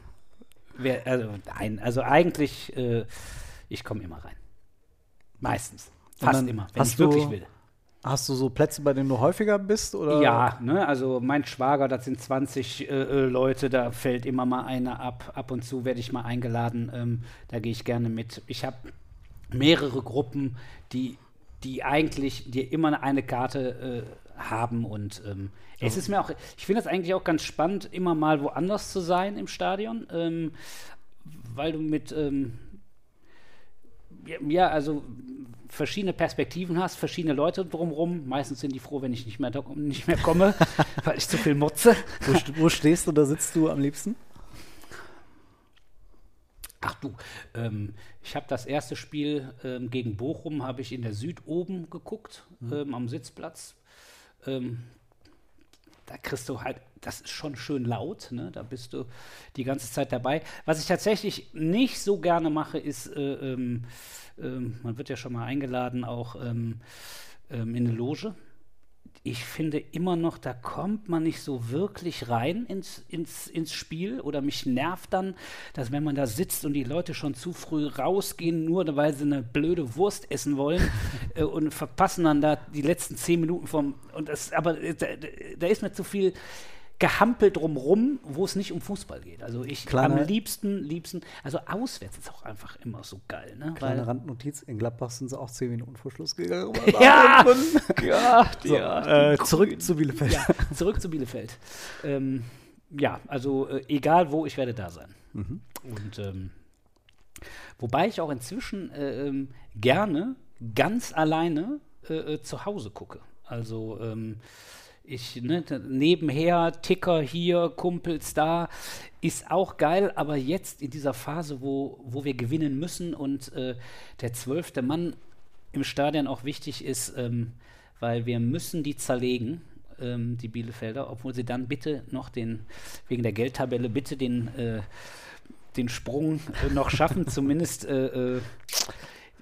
[SPEAKER 4] Wer, also, nein, also eigentlich, äh, ich komme immer rein. Meistens. Fast immer, wenn ich wirklich will.
[SPEAKER 3] Hast du so Plätze, bei denen du häufiger bist? Oder?
[SPEAKER 4] Ja, ne, also mein Schwager, das sind 20 äh, äh, Leute, da fällt immer mal einer ab. Ab und zu werde ich mal eingeladen, ähm, da gehe ich gerne mit. Ich habe mehrere Gruppen, die, die eigentlich dir immer eine Karte äh, haben und ähm, es ist mir auch, ich finde das eigentlich auch ganz spannend, immer mal woanders zu sein im Stadion, ähm, weil du mit, ähm, ja, also verschiedene Perspektiven hast, verschiedene Leute drumherum. Meistens sind die froh, wenn ich nicht mehr, nicht mehr komme, weil ich zu viel mutze.
[SPEAKER 3] Wo, wo stehst du oder sitzt du am liebsten?
[SPEAKER 4] Ach du, ähm, ich habe das erste Spiel ähm, gegen Bochum, habe ich in der Süd oben geguckt, mhm. ähm, am Sitzplatz. Ähm, da kriegst du halt, das ist schon schön laut, ne? da bist du die ganze Zeit dabei. Was ich tatsächlich nicht so gerne mache, ist, äh, ähm, äh, man wird ja schon mal eingeladen, auch ähm, ähm, in eine Loge ich finde immer noch, da kommt man nicht so wirklich rein ins, ins, ins Spiel oder mich nervt dann, dass wenn man da sitzt und die Leute schon zu früh rausgehen, nur weil sie eine blöde Wurst essen wollen äh, und verpassen dann da die letzten zehn Minuten vom, und das, aber äh, da, da ist mir zu viel, Gehampel drumrum, wo es nicht um Fußball geht. Also ich Kleine, am liebsten, liebsten, also auswärts ist auch einfach immer so geil. Ne?
[SPEAKER 3] Kleine Weil, Randnotiz, in Gladbach sind sie auch zehn Minuten vor Schluss gegangen.
[SPEAKER 4] ja! ja, so,
[SPEAKER 3] ja. Äh, zurück zu Bielefeld. Ja,
[SPEAKER 4] zurück zu Bielefeld. Ähm, ja, also äh, egal wo, ich werde da sein. Mhm. Und ähm, wobei ich auch inzwischen äh, ähm, gerne ganz alleine äh, äh, zu Hause gucke. Also ähm, ich, ne, nebenher, Ticker hier, Kumpels da, ist auch geil, aber jetzt in dieser Phase, wo, wo wir gewinnen müssen und äh, der zwölfte Mann im Stadion auch wichtig ist, ähm, weil wir müssen die zerlegen, ähm, die Bielefelder, obwohl sie dann bitte noch den, wegen der Geldtabelle, bitte den, äh, den Sprung äh, noch schaffen, zumindest äh, äh,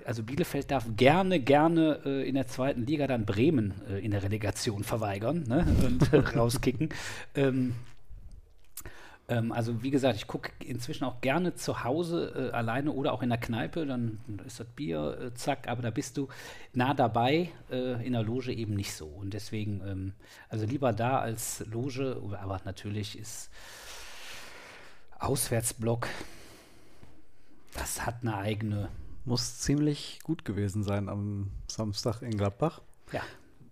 [SPEAKER 4] also Bielefeld darf gerne, gerne äh, in der zweiten Liga dann Bremen äh, in der Relegation verweigern ne? und äh, rauskicken. Ähm, ähm, also wie gesagt, ich gucke inzwischen auch gerne zu Hause äh, alleine oder auch in der Kneipe, dann ist das Bier, äh, zack, aber da bist du nah dabei, äh, in der Loge eben nicht so. Und deswegen, ähm, also lieber da als Loge, aber natürlich ist Auswärtsblock, das hat eine eigene
[SPEAKER 3] muss ziemlich gut gewesen sein am Samstag in Gladbach.
[SPEAKER 4] Ja.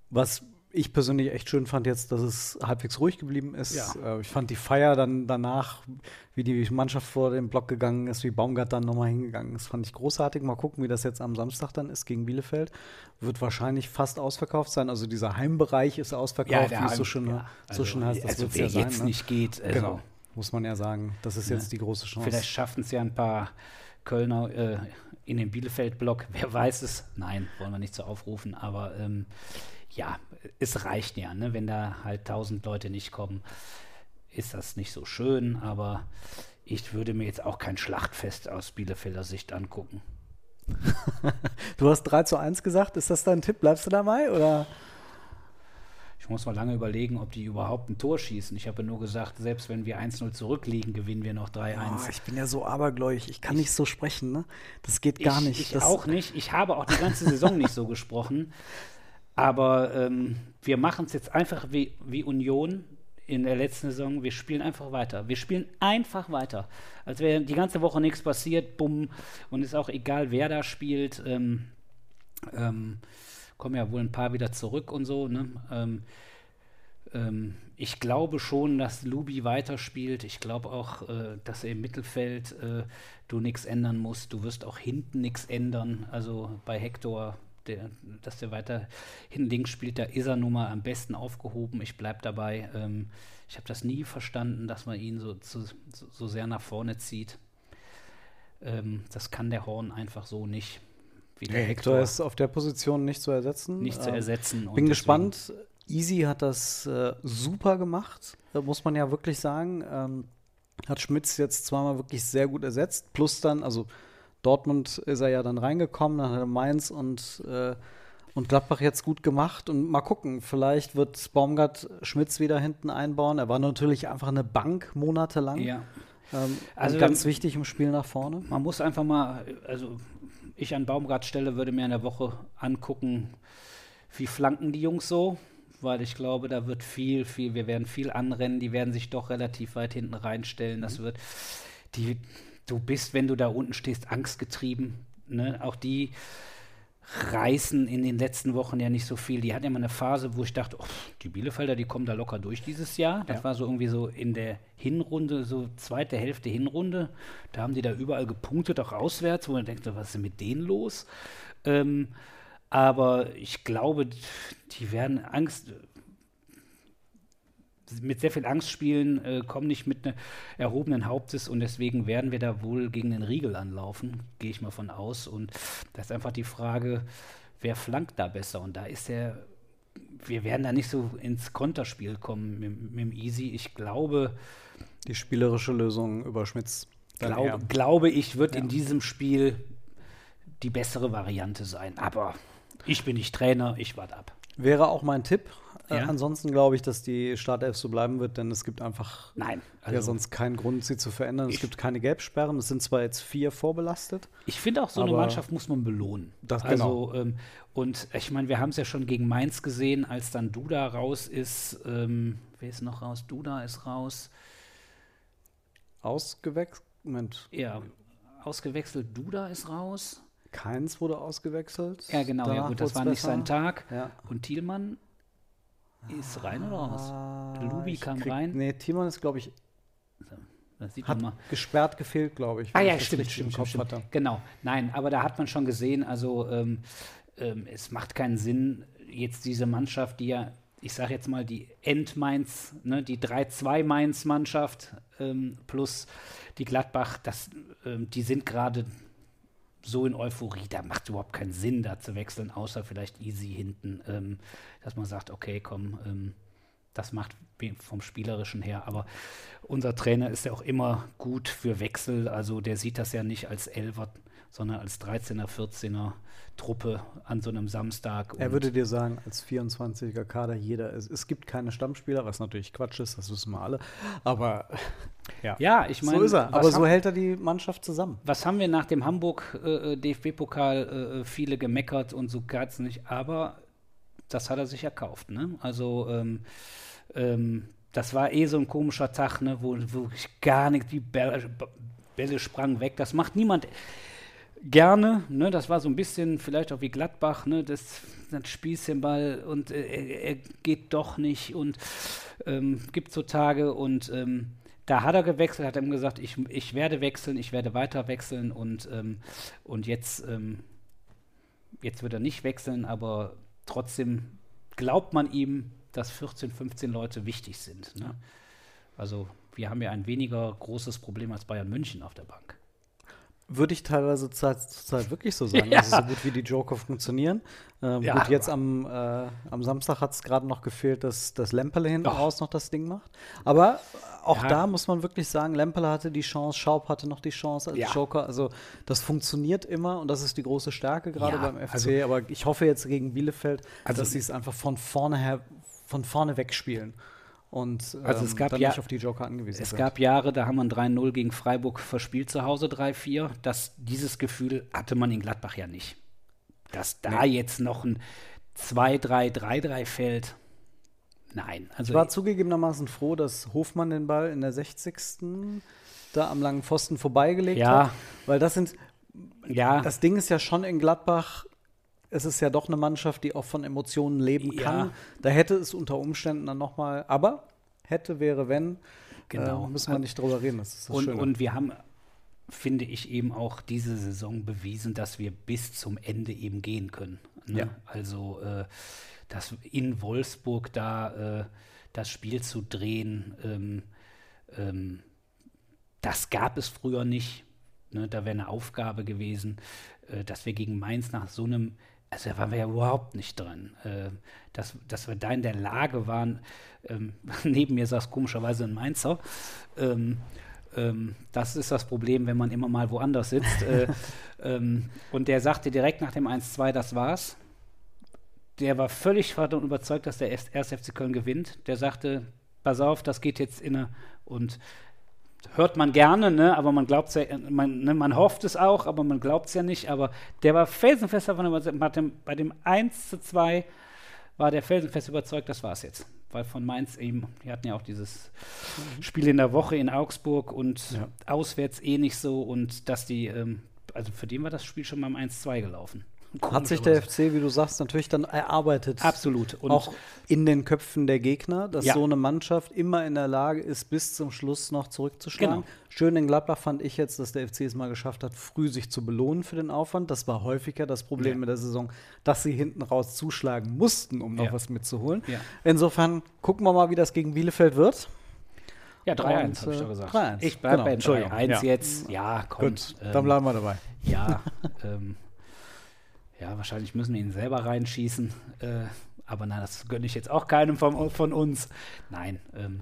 [SPEAKER 3] Was ich persönlich echt schön fand jetzt, dass es halbwegs ruhig geblieben ist. Ja. Äh, ich fand die Feier dann danach, wie die Mannschaft vor den Block gegangen ist, wie Baumgart dann nochmal hingegangen ist, fand ich großartig. Mal gucken, wie das jetzt am Samstag dann ist gegen Bielefeld. Wird wahrscheinlich fast ausverkauft sein. Also dieser Heimbereich ist ausverkauft,
[SPEAKER 4] ja,
[SPEAKER 3] wie es so schön,
[SPEAKER 4] ja.
[SPEAKER 3] so schön
[SPEAKER 4] heißt.
[SPEAKER 3] Das
[SPEAKER 4] also, wer ja jetzt sein, ne? nicht geht.
[SPEAKER 3] Also genau, muss man ja sagen. Das ist ne? jetzt die große Chance.
[SPEAKER 4] Vielleicht schaffen es ja ein paar Kölner äh, in den Bielefeld-Block. Wer weiß es? Nein, wollen wir nicht so aufrufen. Aber ähm, ja, es reicht ja, ne? wenn da halt tausend Leute nicht kommen, ist das nicht so schön. Aber ich würde mir jetzt auch kein Schlachtfest aus Bielefelder Sicht angucken.
[SPEAKER 3] du hast 3 zu 1 gesagt. Ist das dein Tipp? Bleibst du dabei? Oder?
[SPEAKER 4] Ich muss mal lange überlegen, ob die überhaupt ein Tor schießen. Ich habe nur gesagt, selbst wenn wir 1-0 zurückliegen, gewinnen wir noch 3-1. Oh,
[SPEAKER 3] ich bin ja so abergläubig. Ich kann ich, nicht so sprechen, ne? Das geht gar
[SPEAKER 4] ich,
[SPEAKER 3] nicht.
[SPEAKER 4] Ich
[SPEAKER 3] das
[SPEAKER 4] auch nicht. Ich habe auch die ganze Saison nicht so gesprochen. Aber ähm, wir machen es jetzt einfach wie, wie Union in der letzten Saison. Wir spielen einfach weiter. Wir spielen einfach weiter. Als wäre die ganze Woche nichts passiert, bumm. Und ist auch egal, wer da spielt. Ähm, ähm, kommen ja wohl ein paar wieder zurück und so. Ne? Ähm, ähm, ich glaube schon, dass Lubi weiterspielt. Ich glaube auch, äh, dass er im Mittelfeld äh, du nichts ändern musst. Du wirst auch hinten nichts ändern. Also bei Hector, der, dass der weiter hinten links spielt, da ist er nun mal am besten aufgehoben. Ich bleibe dabei. Ähm, ich habe das nie verstanden, dass man ihn so, so, so sehr nach vorne zieht. Ähm, das kann der Horn einfach so nicht
[SPEAKER 3] wie der Hector. ist auf der Position nicht zu ersetzen.
[SPEAKER 4] Nicht zu ähm, ersetzen.
[SPEAKER 3] bin gespannt. Easy hat das äh, super gemacht, muss man ja wirklich sagen. Ähm, hat Schmitz jetzt zweimal wirklich sehr gut ersetzt. Plus dann, also Dortmund ist er ja dann reingekommen, dann hat er Mainz und, äh, und Gladbach jetzt gut gemacht. Und mal gucken, vielleicht wird Baumgart Schmitz wieder hinten einbauen. Er war natürlich einfach eine Bank monatelang.
[SPEAKER 4] Ja.
[SPEAKER 3] Ähm, also ganz wichtig im Spiel nach vorne.
[SPEAKER 4] Man muss einfach mal, also ich an Baumgarts Stelle würde mir in der Woche angucken, wie flanken die Jungs so? Weil ich glaube, da wird viel, viel, wir werden viel anrennen, die werden sich doch relativ weit hinten reinstellen. Das wird, die, du bist, wenn du da unten stehst, angstgetrieben. Ne? Auch die reißen in den letzten Wochen ja nicht so viel. Die hatten ja mal eine Phase, wo ich dachte, oh, die Bielefelder, die kommen da locker durch dieses Jahr. Das
[SPEAKER 3] Ja.
[SPEAKER 4] war so irgendwie so in der Hinrunde, so zweite Hälfte Hinrunde. Da haben die da überall gepunktet, auch auswärts, wo man denkt, was ist denn mit denen los? Ähm, aber ich glaube, die werden Angst, mit sehr viel Angst spielen, äh, kommen nicht mit ne erhobenen Hauptes und deswegen werden wir da wohl gegen den Riegel anlaufen, gehe ich mal von aus. Und das ist einfach die Frage, wer flankt da besser? Und da ist der, wir werden da nicht so ins Konterspiel kommen mit, mit dem Easy. Ich glaube,
[SPEAKER 3] Die spielerische Lösung über Schmitz.
[SPEAKER 4] glaub, glaube ich, wird
[SPEAKER 3] Ja.
[SPEAKER 4] in diesem Spiel die bessere Variante sein. Aber ich bin nicht Trainer, ich warte ab.
[SPEAKER 3] Wäre auch mein Tipp. Äh,
[SPEAKER 4] Ja.
[SPEAKER 3] ansonsten glaube ich, dass die Startelf so bleiben wird, denn es gibt einfach
[SPEAKER 4] Nein,
[SPEAKER 3] ja
[SPEAKER 4] also
[SPEAKER 3] sonst keinen Grund, sie zu verändern. Es gibt keine Gelbsperren. Es sind zwar jetzt vier vorbelastet.
[SPEAKER 4] Ich finde auch, so eine Mannschaft muss man belohnen.
[SPEAKER 3] Das-
[SPEAKER 4] also, ähm, und ich meine, wir haben es ja schon gegen Mainz gesehen, als dann Duda raus ist. Ähm, wer ist noch raus? Duda ist raus.
[SPEAKER 3] Ausgewechselt. Moment.
[SPEAKER 4] Ja, ausgewechselt. Duda ist raus.
[SPEAKER 3] Keins wurde ausgewechselt.
[SPEAKER 4] Ja, genau. ja, gut, das war nicht
[SPEAKER 3] besser.
[SPEAKER 4] sein Tag.
[SPEAKER 3] Ja.
[SPEAKER 4] Und Thielmann ist rein oder raus?
[SPEAKER 3] Ah,
[SPEAKER 4] Lubi kam
[SPEAKER 3] krieg-
[SPEAKER 4] rein.
[SPEAKER 3] Nee, Timon ist, glaube ich,
[SPEAKER 4] Das sieht
[SPEAKER 3] hat
[SPEAKER 4] man mal.
[SPEAKER 3] gesperrt gefehlt, glaube ich.
[SPEAKER 4] Ah ja,
[SPEAKER 3] ich
[SPEAKER 4] stimmt, stimmt,
[SPEAKER 3] im
[SPEAKER 4] stimmt, stimmt. Genau. Nein, aber da hat man schon gesehen, also ähm, ähm, es macht keinen Sinn, jetzt diese Mannschaft, die ja, ich sage jetzt mal, die End-Mainz, ne, die 3-2-Mainz-Mannschaft ähm, plus die Gladbach, das, ähm, die sind gerade so in Euphorie, da macht überhaupt keinen Sinn, da zu wechseln, außer vielleicht easy hinten, ähm, dass man sagt, okay, komm, ähm, das macht vom Spielerischen her. Aber unser Trainer ist ja auch immer gut für Wechsel. Also der sieht das ja nicht als Elfer, sondern als 13er, 14er Truppe an so einem Samstag.
[SPEAKER 3] Er würde dir sagen, als 24er Kader jeder, es, es gibt keine Stammspieler, was natürlich Quatsch ist, das wissen wir alle. Aber ja,
[SPEAKER 4] ja, ich meine,
[SPEAKER 3] so ist er. Aber so hält er die Mannschaft zusammen.
[SPEAKER 4] was haben wir nach dem Hamburg äh, DFB-Pokal äh, viele gemeckert und so geht's nicht, aber das hat er sich erkauft, ne? Also ähm, ähm, das war eh so ein komischer Tag, ne, wo wirklich gar nichts, die Bälle, Bälle sprangen weg. Das macht niemand gerne, ne? Das war so ein bisschen vielleicht auch wie Gladbach, ne? Das, das Spießchenball und äh, er, er geht doch nicht und ähm, gibt so Tage und ähm, da hat er gewechselt, hat ihm gesagt, ich, ich werde wechseln, ich werde weiter wechseln und, ähm, und jetzt, ähm, jetzt wird er nicht wechseln, aber trotzdem glaubt man ihm, dass 14, 15 Leute wichtig sind. Ne? Also wir haben ja ein weniger großes Problem als Bayern München auf der Bank.
[SPEAKER 3] Würde ich teilweise zur Zeit, zur Zeit wirklich so sagen.
[SPEAKER 4] Ja.
[SPEAKER 3] Also so gut wie die Joker funktionieren. Ähm,
[SPEAKER 4] Ja,
[SPEAKER 3] gut, jetzt am, äh, am Samstag hat es gerade noch gefehlt, dass das Lemperle hinten
[SPEAKER 4] Ach.
[SPEAKER 3] raus noch das Ding macht. Aber auch
[SPEAKER 4] Ja.
[SPEAKER 3] da muss man wirklich sagen, Lemperle hatte die Chance, Schaub hatte noch die Chance als
[SPEAKER 4] Ja.
[SPEAKER 3] Joker. Also das funktioniert immer und das ist die große Stärke gerade beim FC.
[SPEAKER 4] also-
[SPEAKER 3] Aber ich hoffe jetzt gegen Bielefeld,
[SPEAKER 4] Also-
[SPEAKER 3] dass sie es einfach von vorne her, von vorne wegspielen. Und ähm,
[SPEAKER 4] Also es gab
[SPEAKER 3] dann
[SPEAKER 4] ja-
[SPEAKER 3] nicht auf die Joker angewiesen
[SPEAKER 4] Es
[SPEAKER 3] sind.
[SPEAKER 4] gab Jahre, da haben wir ein 3-0 gegen Freiburg verspielt zu Hause, 3-4. Das, dieses Gefühl hatte man in Gladbach ja nicht. Dass da jetzt noch ein 2-3-3-3 fällt. Nein, also
[SPEAKER 3] Ich war zugegebenermaßen froh, dass Hofmann den Ball in der 60. da am langen Pfosten vorbeigelegt
[SPEAKER 4] Ja.
[SPEAKER 3] hat. Weil das sind,
[SPEAKER 4] ja,
[SPEAKER 3] das Ding ist ja schon in Gladbach, es ist ja doch eine Mannschaft, die auch von Emotionen leben
[SPEAKER 4] Ja.
[SPEAKER 3] kann. Da hätte es unter Umständen dann nochmal, aber hätte, wäre, wenn,
[SPEAKER 4] Genau.
[SPEAKER 3] äh, müssen wir nicht drüber reden. Das ist das
[SPEAKER 4] und,
[SPEAKER 3] Schöne.
[SPEAKER 4] und wir haben, finde ich, eben auch diese Saison bewiesen, dass wir bis zum Ende eben gehen können. Ne?
[SPEAKER 3] Ja.
[SPEAKER 4] Also äh, das in Wolfsburg da äh, das Spiel zu drehen, ähm, ähm, das gab es früher nicht. Ne? Da wäre eine Aufgabe gewesen, äh, dass wir gegen Mainz nach so einem, also da waren wir ja überhaupt nicht dran, äh, dass, dass wir da in der Lage waren, ähm, neben mir saß komischerweise ein Mainzer, ähm, ähm, das ist das Problem, wenn man immer mal woanders sitzt. äh, ähm, und der sagte direkt nach dem 1-2, das war's. Der war völlig davon überzeugt, dass der 1. FC Köln gewinnt. Der sagte, pass auf, das geht jetzt inne. Und hört man gerne, ne? aber man glaubt ja, man, ne? man hofft es auch, aber man glaubt es ja nicht. Aber der war felsenfest davon überzeugt, bei dem, bei dem 1 zu 2 war der felsenfest überzeugt, das war es jetzt. Weil von Mainz eben, die hatten ja auch dieses Spiel in der Woche in Augsburg und
[SPEAKER 3] Ja.
[SPEAKER 4] auswärts eh nicht so und dass die, ähm, also für den war das Spiel schon beim 1-2 gelaufen.
[SPEAKER 3] Hat sich der. FC, wie du sagst, natürlich dann erarbeitet.
[SPEAKER 4] Absolut. Und
[SPEAKER 3] auch in den Köpfen der Gegner, dass
[SPEAKER 4] Ja.
[SPEAKER 3] so eine Mannschaft immer in der Lage ist, bis zum Schluss noch zurückzuschlagen.
[SPEAKER 4] Genau.
[SPEAKER 3] Schön in Gladbach fand ich jetzt, dass der FC es mal geschafft hat, früh sich zu belohnen für den Aufwand. Das war häufiger das Problem
[SPEAKER 4] Ja.
[SPEAKER 3] mit der Saison, dass sie hinten raus zuschlagen mussten, um noch
[SPEAKER 4] Ja.
[SPEAKER 3] was mitzuholen. Insofern gucken wir mal, wie das gegen Bielefeld wird.
[SPEAKER 4] ja, 3-1
[SPEAKER 3] und,
[SPEAKER 4] habe ich
[SPEAKER 3] äh,
[SPEAKER 4] doch gesagt.
[SPEAKER 3] 3-1.
[SPEAKER 4] Ich bleibe
[SPEAKER 3] Genau, Entschuldigung.
[SPEAKER 4] 3-1
[SPEAKER 3] Ja.
[SPEAKER 4] jetzt. Ja, komm.
[SPEAKER 3] Gut,
[SPEAKER 4] ähm,
[SPEAKER 3] dann bleiben wir dabei.
[SPEAKER 4] Ja, ähm, ja, wahrscheinlich müssen wir ihn selber reinschießen. Äh, aber nein, das gönne ich jetzt auch keinem von, von uns. Nein, ähm,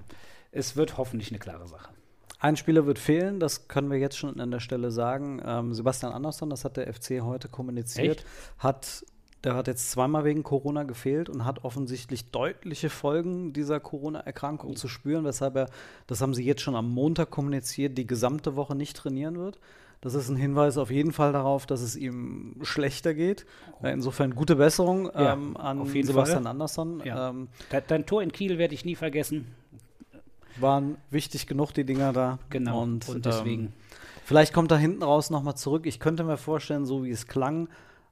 [SPEAKER 4] es wird hoffentlich eine klare Sache.
[SPEAKER 3] Ein Spieler wird fehlen, das können wir jetzt schon an der Stelle sagen. Ähm, Sebastian Andersson, das hat der FC heute kommuniziert,
[SPEAKER 4] Echt?
[SPEAKER 3] hat der hat jetzt zweimal wegen Corona gefehlt und hat offensichtlich deutliche Folgen dieser Corona-Erkrankung zu spüren, weshalb er, das haben sie jetzt schon am Montag kommuniziert, die gesamte Woche nicht trainieren wird. Das ist ein Hinweis auf jeden Fall darauf, dass es ihm schlechter geht. Äh, Insofern gute Besserung
[SPEAKER 4] Ja,
[SPEAKER 3] ähm, an Sebastian
[SPEAKER 4] Fall.
[SPEAKER 3] Andersson.
[SPEAKER 4] Ja.
[SPEAKER 3] Ähm,
[SPEAKER 4] De dein Tor in Kiel werde ich nie vergessen.
[SPEAKER 3] waren wichtig genug, die Dinger da.
[SPEAKER 4] Genau.
[SPEAKER 3] Und,
[SPEAKER 4] Und, deswegen.
[SPEAKER 3] Ähm, vielleicht kommt er hinten raus nochmal zurück. Ich könnte mir vorstellen, so wie es klang,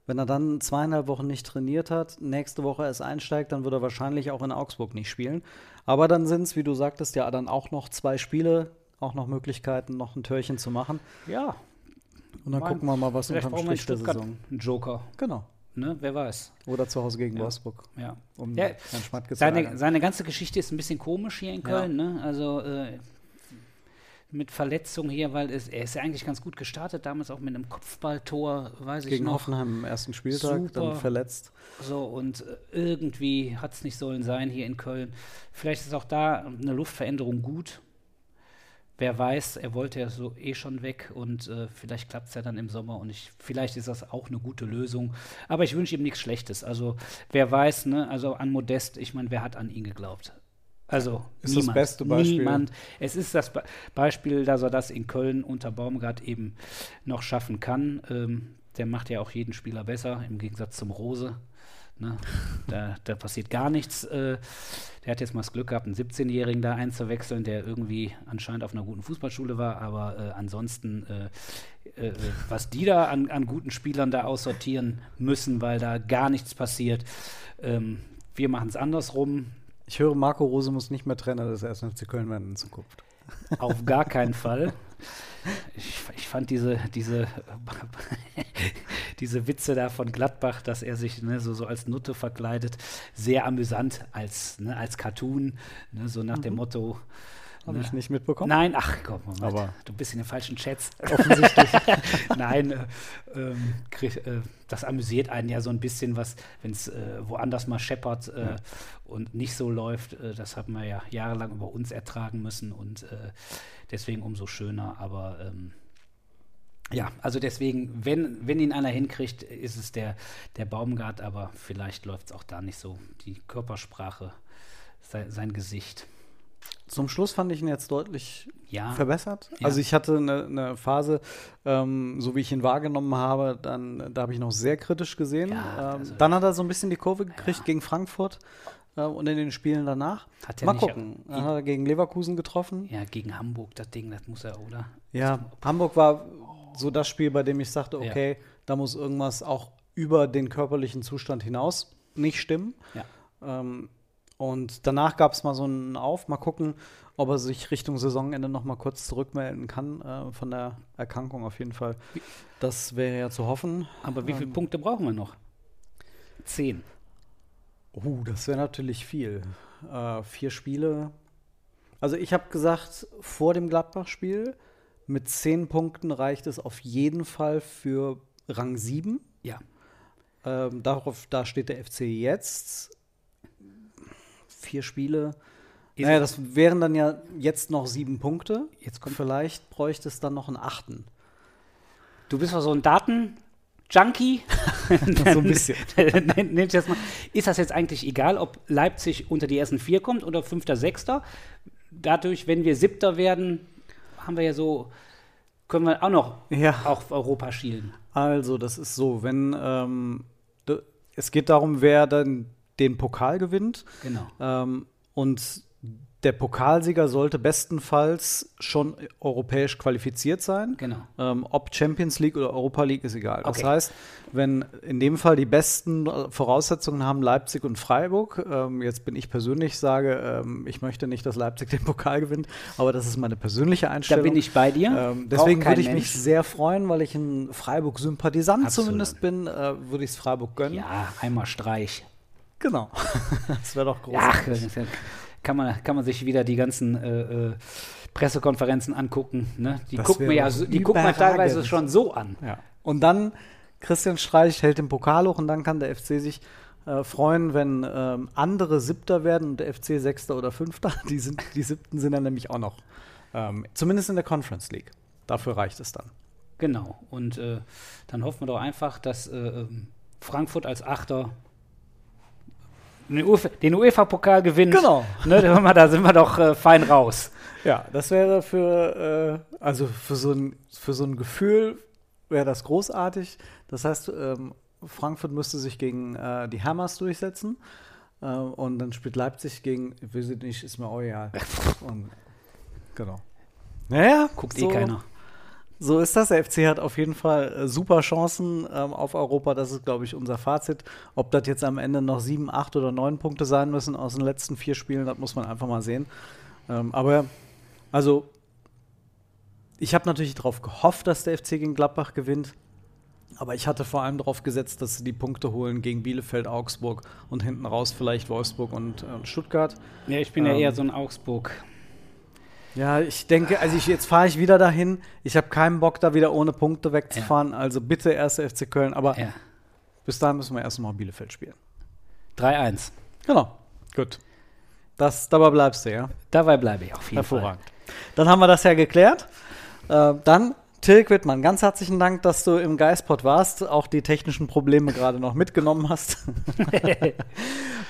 [SPEAKER 3] wenn er dann zweieinhalb Wochen nicht trainiert hat, nächste Woche erst einsteigt, dann wird er wahrscheinlich auch in Augsburg nicht spielen. Aber dann sind es, wie du sagtest, ja dann auch noch zwei Spiele, auch noch Möglichkeiten, noch ein Törchen zu machen.
[SPEAKER 4] ja,
[SPEAKER 3] Und dann
[SPEAKER 4] Mein-
[SPEAKER 3] gucken wir mal, was unterm Strich der Saison.
[SPEAKER 4] einen Joker.
[SPEAKER 3] Genau.
[SPEAKER 4] Ne? Wer weiß.
[SPEAKER 3] Oder zu Hause gegen
[SPEAKER 4] Ja.
[SPEAKER 3] Wolfsburg,
[SPEAKER 4] Ja.
[SPEAKER 3] um
[SPEAKER 4] Ja,
[SPEAKER 3] Herrn Schmatke
[SPEAKER 4] Seine, seine ganze Geschichte ist ein bisschen komisch hier in
[SPEAKER 3] Ja.
[SPEAKER 4] Köln. Ne? Also äh, mit Verletzung hier, weil es, er ist ja eigentlich ganz gut gestartet, damals auch mit einem Kopfballtor, weiß ich
[SPEAKER 3] Gegen
[SPEAKER 4] noch.
[SPEAKER 3] Hoffenheim im ersten Spieltag, dann
[SPEAKER 4] Super.
[SPEAKER 3] verletzt.
[SPEAKER 4] So, und äh, irgendwie hat es nicht sollen sein hier in Köln. Vielleicht ist auch da eine Luftveränderung gut. Wer weiß, er wollte ja so eh schon weg und äh, vielleicht klappt es ja dann im Sommer und ich, vielleicht ist das auch eine gute Lösung. Aber ich wünsche ihm nichts Schlechtes. Also wer weiß, ne, also an Modest, ich meine, wer hat an ihn geglaubt? Also
[SPEAKER 3] Ist das
[SPEAKER 4] niemand,
[SPEAKER 3] beste Beispiel.
[SPEAKER 4] Niemand. Es ist das Be Beispiel, dass er das in Köln unter Baumgart eben noch schaffen kann. Ähm, der macht ja auch jeden Spieler besser, im Gegensatz zum Rose. Ne? Da, da passiert gar nichts. Äh, der hat jetzt mal das Glück gehabt, einen 17-Jährigen da einzuwechseln, der irgendwie anscheinend auf einer guten Fußballschule war, aber äh, ansonsten, äh, äh, was die da an, an guten Spielern da aussortieren müssen, weil da gar nichts passiert. Ähm, wir machen es andersrum.
[SPEAKER 3] Ich höre, Marco Rose muss nicht mehr Trainer des 1. FC Köln werden in Zukunft.
[SPEAKER 4] Auf gar keinen Fall. Ich, ich fand diese, diese, diese Witze da von Gladbach, dass er sich ne, so, so als Nutte verkleidet, sehr amüsant als, ne, als Cartoon, ne, so nach dem Motto.
[SPEAKER 3] Habe ich nicht mitbekommen.
[SPEAKER 4] Nein, ach komm, Moment,
[SPEAKER 3] Aber-
[SPEAKER 4] du bist in den falschen Chats.
[SPEAKER 3] Offensichtlich.
[SPEAKER 4] Nein, äh, ähm, krieg, äh, das amüsiert einen ja so ein bisschen, was, wenn es äh, woanders mal scheppert äh, und nicht so läuft. Äh, das haben wir ja jahrelang über uns ertragen müssen und äh, deswegen umso schöner. Aber ähm, ja, also deswegen, wenn, wenn ihn einer hinkriegt, ist es der, der Baumgart, aber vielleicht läuft es auch da nicht so. Die Körpersprache, sein, sein Gesicht.
[SPEAKER 3] Zum Schluss fand ich ihn jetzt deutlich
[SPEAKER 4] Ja.
[SPEAKER 3] verbessert.
[SPEAKER 4] Ja.
[SPEAKER 3] Also ich hatte eine, eine Phase, ähm, so wie ich ihn wahrgenommen habe, dann da habe ich noch sehr kritisch gesehen.
[SPEAKER 4] Ja,
[SPEAKER 3] ähm,
[SPEAKER 4] also-
[SPEAKER 3] dann hat er so ein bisschen die Kurve gekriegt gegen Frankfurt äh, und in den Spielen danach.
[SPEAKER 4] Hat er
[SPEAKER 3] Mal gucken. Dann hat er gegen Leverkusen getroffen.
[SPEAKER 4] Ja, gegen Hamburg, das Ding, das muss er, oder?
[SPEAKER 3] Ja, Hamburg war so das Spiel, bei dem ich sagte, okay, da muss irgendwas auch über den körperlichen Zustand hinaus nicht stimmen.
[SPEAKER 4] Ja.
[SPEAKER 3] Ähm, und danach gab es mal so einen Auf, mal gucken, ob er sich Richtung Saisonende noch mal kurz zurückmelden kann äh, von der Erkrankung auf jeden Fall. Das wäre ja zu hoffen.
[SPEAKER 4] Aber wie viele
[SPEAKER 3] Ähm.
[SPEAKER 4] Punkte brauchen wir noch? Zehn.
[SPEAKER 3] Uh, das wäre natürlich viel. Äh, vier Spiele. Also ich habe gesagt, vor dem Gladbach-Spiel, mit zehn Punkten reicht es auf jeden Fall für Rang 7.
[SPEAKER 4] Ja.
[SPEAKER 3] Ähm, darauf, da steht der FC jetzt. Vier Spiele.
[SPEAKER 4] Ist-
[SPEAKER 3] naja, das wären dann ja jetzt noch sieben Punkte.
[SPEAKER 4] Jetzt kommt-
[SPEAKER 3] Vielleicht bräuchte es dann noch einen achten.
[SPEAKER 4] Du bist doch so ein Daten-Junkie.
[SPEAKER 3] So ein bisschen.
[SPEAKER 4] Nenn- ich das mal. Ist das jetzt eigentlich egal, ob Leipzig unter die ersten vier kommt oder fünfter, sechster? Dadurch, wenn wir siebter werden, haben wir ja so, können wir auch noch
[SPEAKER 3] Ja.
[SPEAKER 4] auf Europa schielen.
[SPEAKER 3] Also, das ist so, wenn ähm, es geht darum, wer dann den Pokal gewinnt.
[SPEAKER 4] Genau.
[SPEAKER 3] Ähm, und der Pokalsieger sollte bestenfalls schon europäisch qualifiziert sein.
[SPEAKER 4] Genau.
[SPEAKER 3] Ähm, ob Champions League oder Europa League ist egal. Das
[SPEAKER 4] Okay.
[SPEAKER 3] heißt, wenn in dem Fall die besten äh, Voraussetzungen haben Leipzig und Freiburg, ähm, jetzt bin ich persönlich sage, ähm, ich möchte nicht, dass Leipzig den Pokal gewinnt, aber das ist meine persönliche
[SPEAKER 4] Da
[SPEAKER 3] Einstellung.
[SPEAKER 4] bin ich bei dir.
[SPEAKER 3] Ähm, deswegen würde ich
[SPEAKER 4] Mensch.
[SPEAKER 3] mich sehr freuen, weil ich ein Freiburg-Sympathisant zumindest bin, äh, würde ich es Freiburg gönnen.
[SPEAKER 4] Ja, einmal Streich.
[SPEAKER 3] Genau. das wäre doch
[SPEAKER 4] Ach,
[SPEAKER 3] großartig.
[SPEAKER 4] ja- kann man, kann man sich wieder die ganzen äh, äh, Pressekonferenzen angucken. Ne? Die
[SPEAKER 3] Das
[SPEAKER 4] guckt man
[SPEAKER 3] wäre
[SPEAKER 4] ja so, die guckt man teilweise schon so an.
[SPEAKER 3] Ja. Und dann Christian Streich hält den Pokal hoch und dann kann der FC sich äh, freuen, wenn ähm, andere Siebter werden und der FC Sechster oder Fünfter. Die, sind, die Siebten sind dann nämlich auch noch. Ähm, zumindest in der Conference League. Dafür reicht es dann.
[SPEAKER 4] Genau. Und äh, dann hoffen wir doch einfach, dass äh, ähm, Frankfurt als Achter den UEFA den UEFA-Pokal gewinnt.
[SPEAKER 3] Genau.
[SPEAKER 4] Ne, da, sind wir- doch äh, fein raus.
[SPEAKER 3] Ja, das wäre für, äh, also für so ein, für so ein Gefühl wäre das großartig. Das heißt, ähm, Frankfurt müsste sich gegen äh, die Hammers durchsetzen. Äh, und dann spielt Leipzig gegen, ich weiß nicht, ist mir auch egal. Und, genau. Naja,
[SPEAKER 4] Guckt
[SPEAKER 3] so,
[SPEAKER 4] eh keiner.
[SPEAKER 3] So ist das. Der FC hat auf jeden Fall äh, super Chancen ähm, auf Europa. Das ist, glaube ich, unser Fazit. Ob das jetzt am Ende noch sieben, acht oder neun Punkte sein müssen aus den letzten vier Spielen, das muss man einfach mal sehen. Ähm, aber, also, ich habe natürlich darauf gehofft, dass der FC gegen Gladbach gewinnt. Aber ich hatte vor allem darauf gesetzt, dass sie die Punkte holen gegen Bielefeld, Augsburg und hinten raus vielleicht Wolfsburg und, äh, Stuttgart.
[SPEAKER 4] Ja, ich bin ja
[SPEAKER 3] Ähm,
[SPEAKER 4] eher so ein Augsburg.
[SPEAKER 3] Ja, ich denke, also ich, jetzt fahre ich wieder dahin. Ich habe keinen Bock, da wieder ohne Punkte wegzufahren. Also bitte erste FC Köln. Aber
[SPEAKER 4] Ja.
[SPEAKER 3] bis dahin müssen wir erst mal Bielefeld spielen.
[SPEAKER 4] 3-1.
[SPEAKER 3] Genau. Gut. Das, dabei bleibst du, ja.
[SPEAKER 4] Dabei bleibe ich auf jeden
[SPEAKER 3] Hervorragend. Dann haben wir das ja geklärt. Äh, dann, Till Wittmann, ganz herzlichen Dank, dass du im Geistpot warst, auch die technischen Probleme gerade noch mitgenommen hast.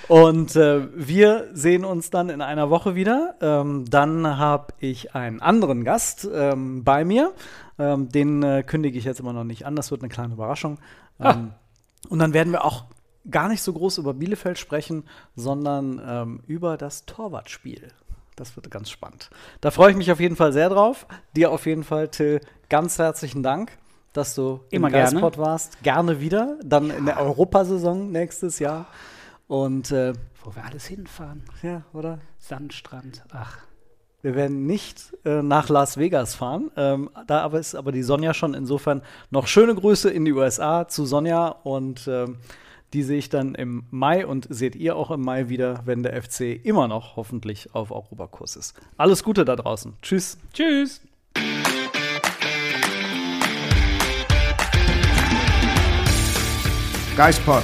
[SPEAKER 3] Und äh, wir sehen uns dann in einer Woche wieder. Ähm, dann habe ich einen anderen Gast ähm, bei mir. Ähm, den äh, kündige ich jetzt immer noch nicht an. Das wird eine kleine Überraschung. Ähm, Und dann werden wir auch gar nicht so groß über Bielefeld sprechen, sondern ähm, über das Torwartspiel. Das wird ganz spannend. Da freue ich mich auf jeden Fall sehr drauf. Dir auf jeden Fall, Till, ganz herzlichen Dank, dass du
[SPEAKER 4] Immer
[SPEAKER 3] im
[SPEAKER 4] gerne.
[SPEAKER 3] Geistpod warst. Gerne wieder, dann in der Europasaison nächstes Jahr. Und äh,
[SPEAKER 4] Wo wir alles hinfahren.
[SPEAKER 3] ja, oder?
[SPEAKER 4] Sandstrand. Ach.
[SPEAKER 3] Wir werden nicht äh, nach Las Vegas fahren. Ähm, da aber ist aber die Sonja schon. Insofern noch schöne Grüße in die USA zu Sonja und ähm, die sehe ich dann im Mai und seht ihr auch im Mai wieder, wenn der FC immer noch hoffentlich auf Europakurs ist. Alles Gute da draußen. Tschüss.
[SPEAKER 4] Tschüss.
[SPEAKER 2] Geispod,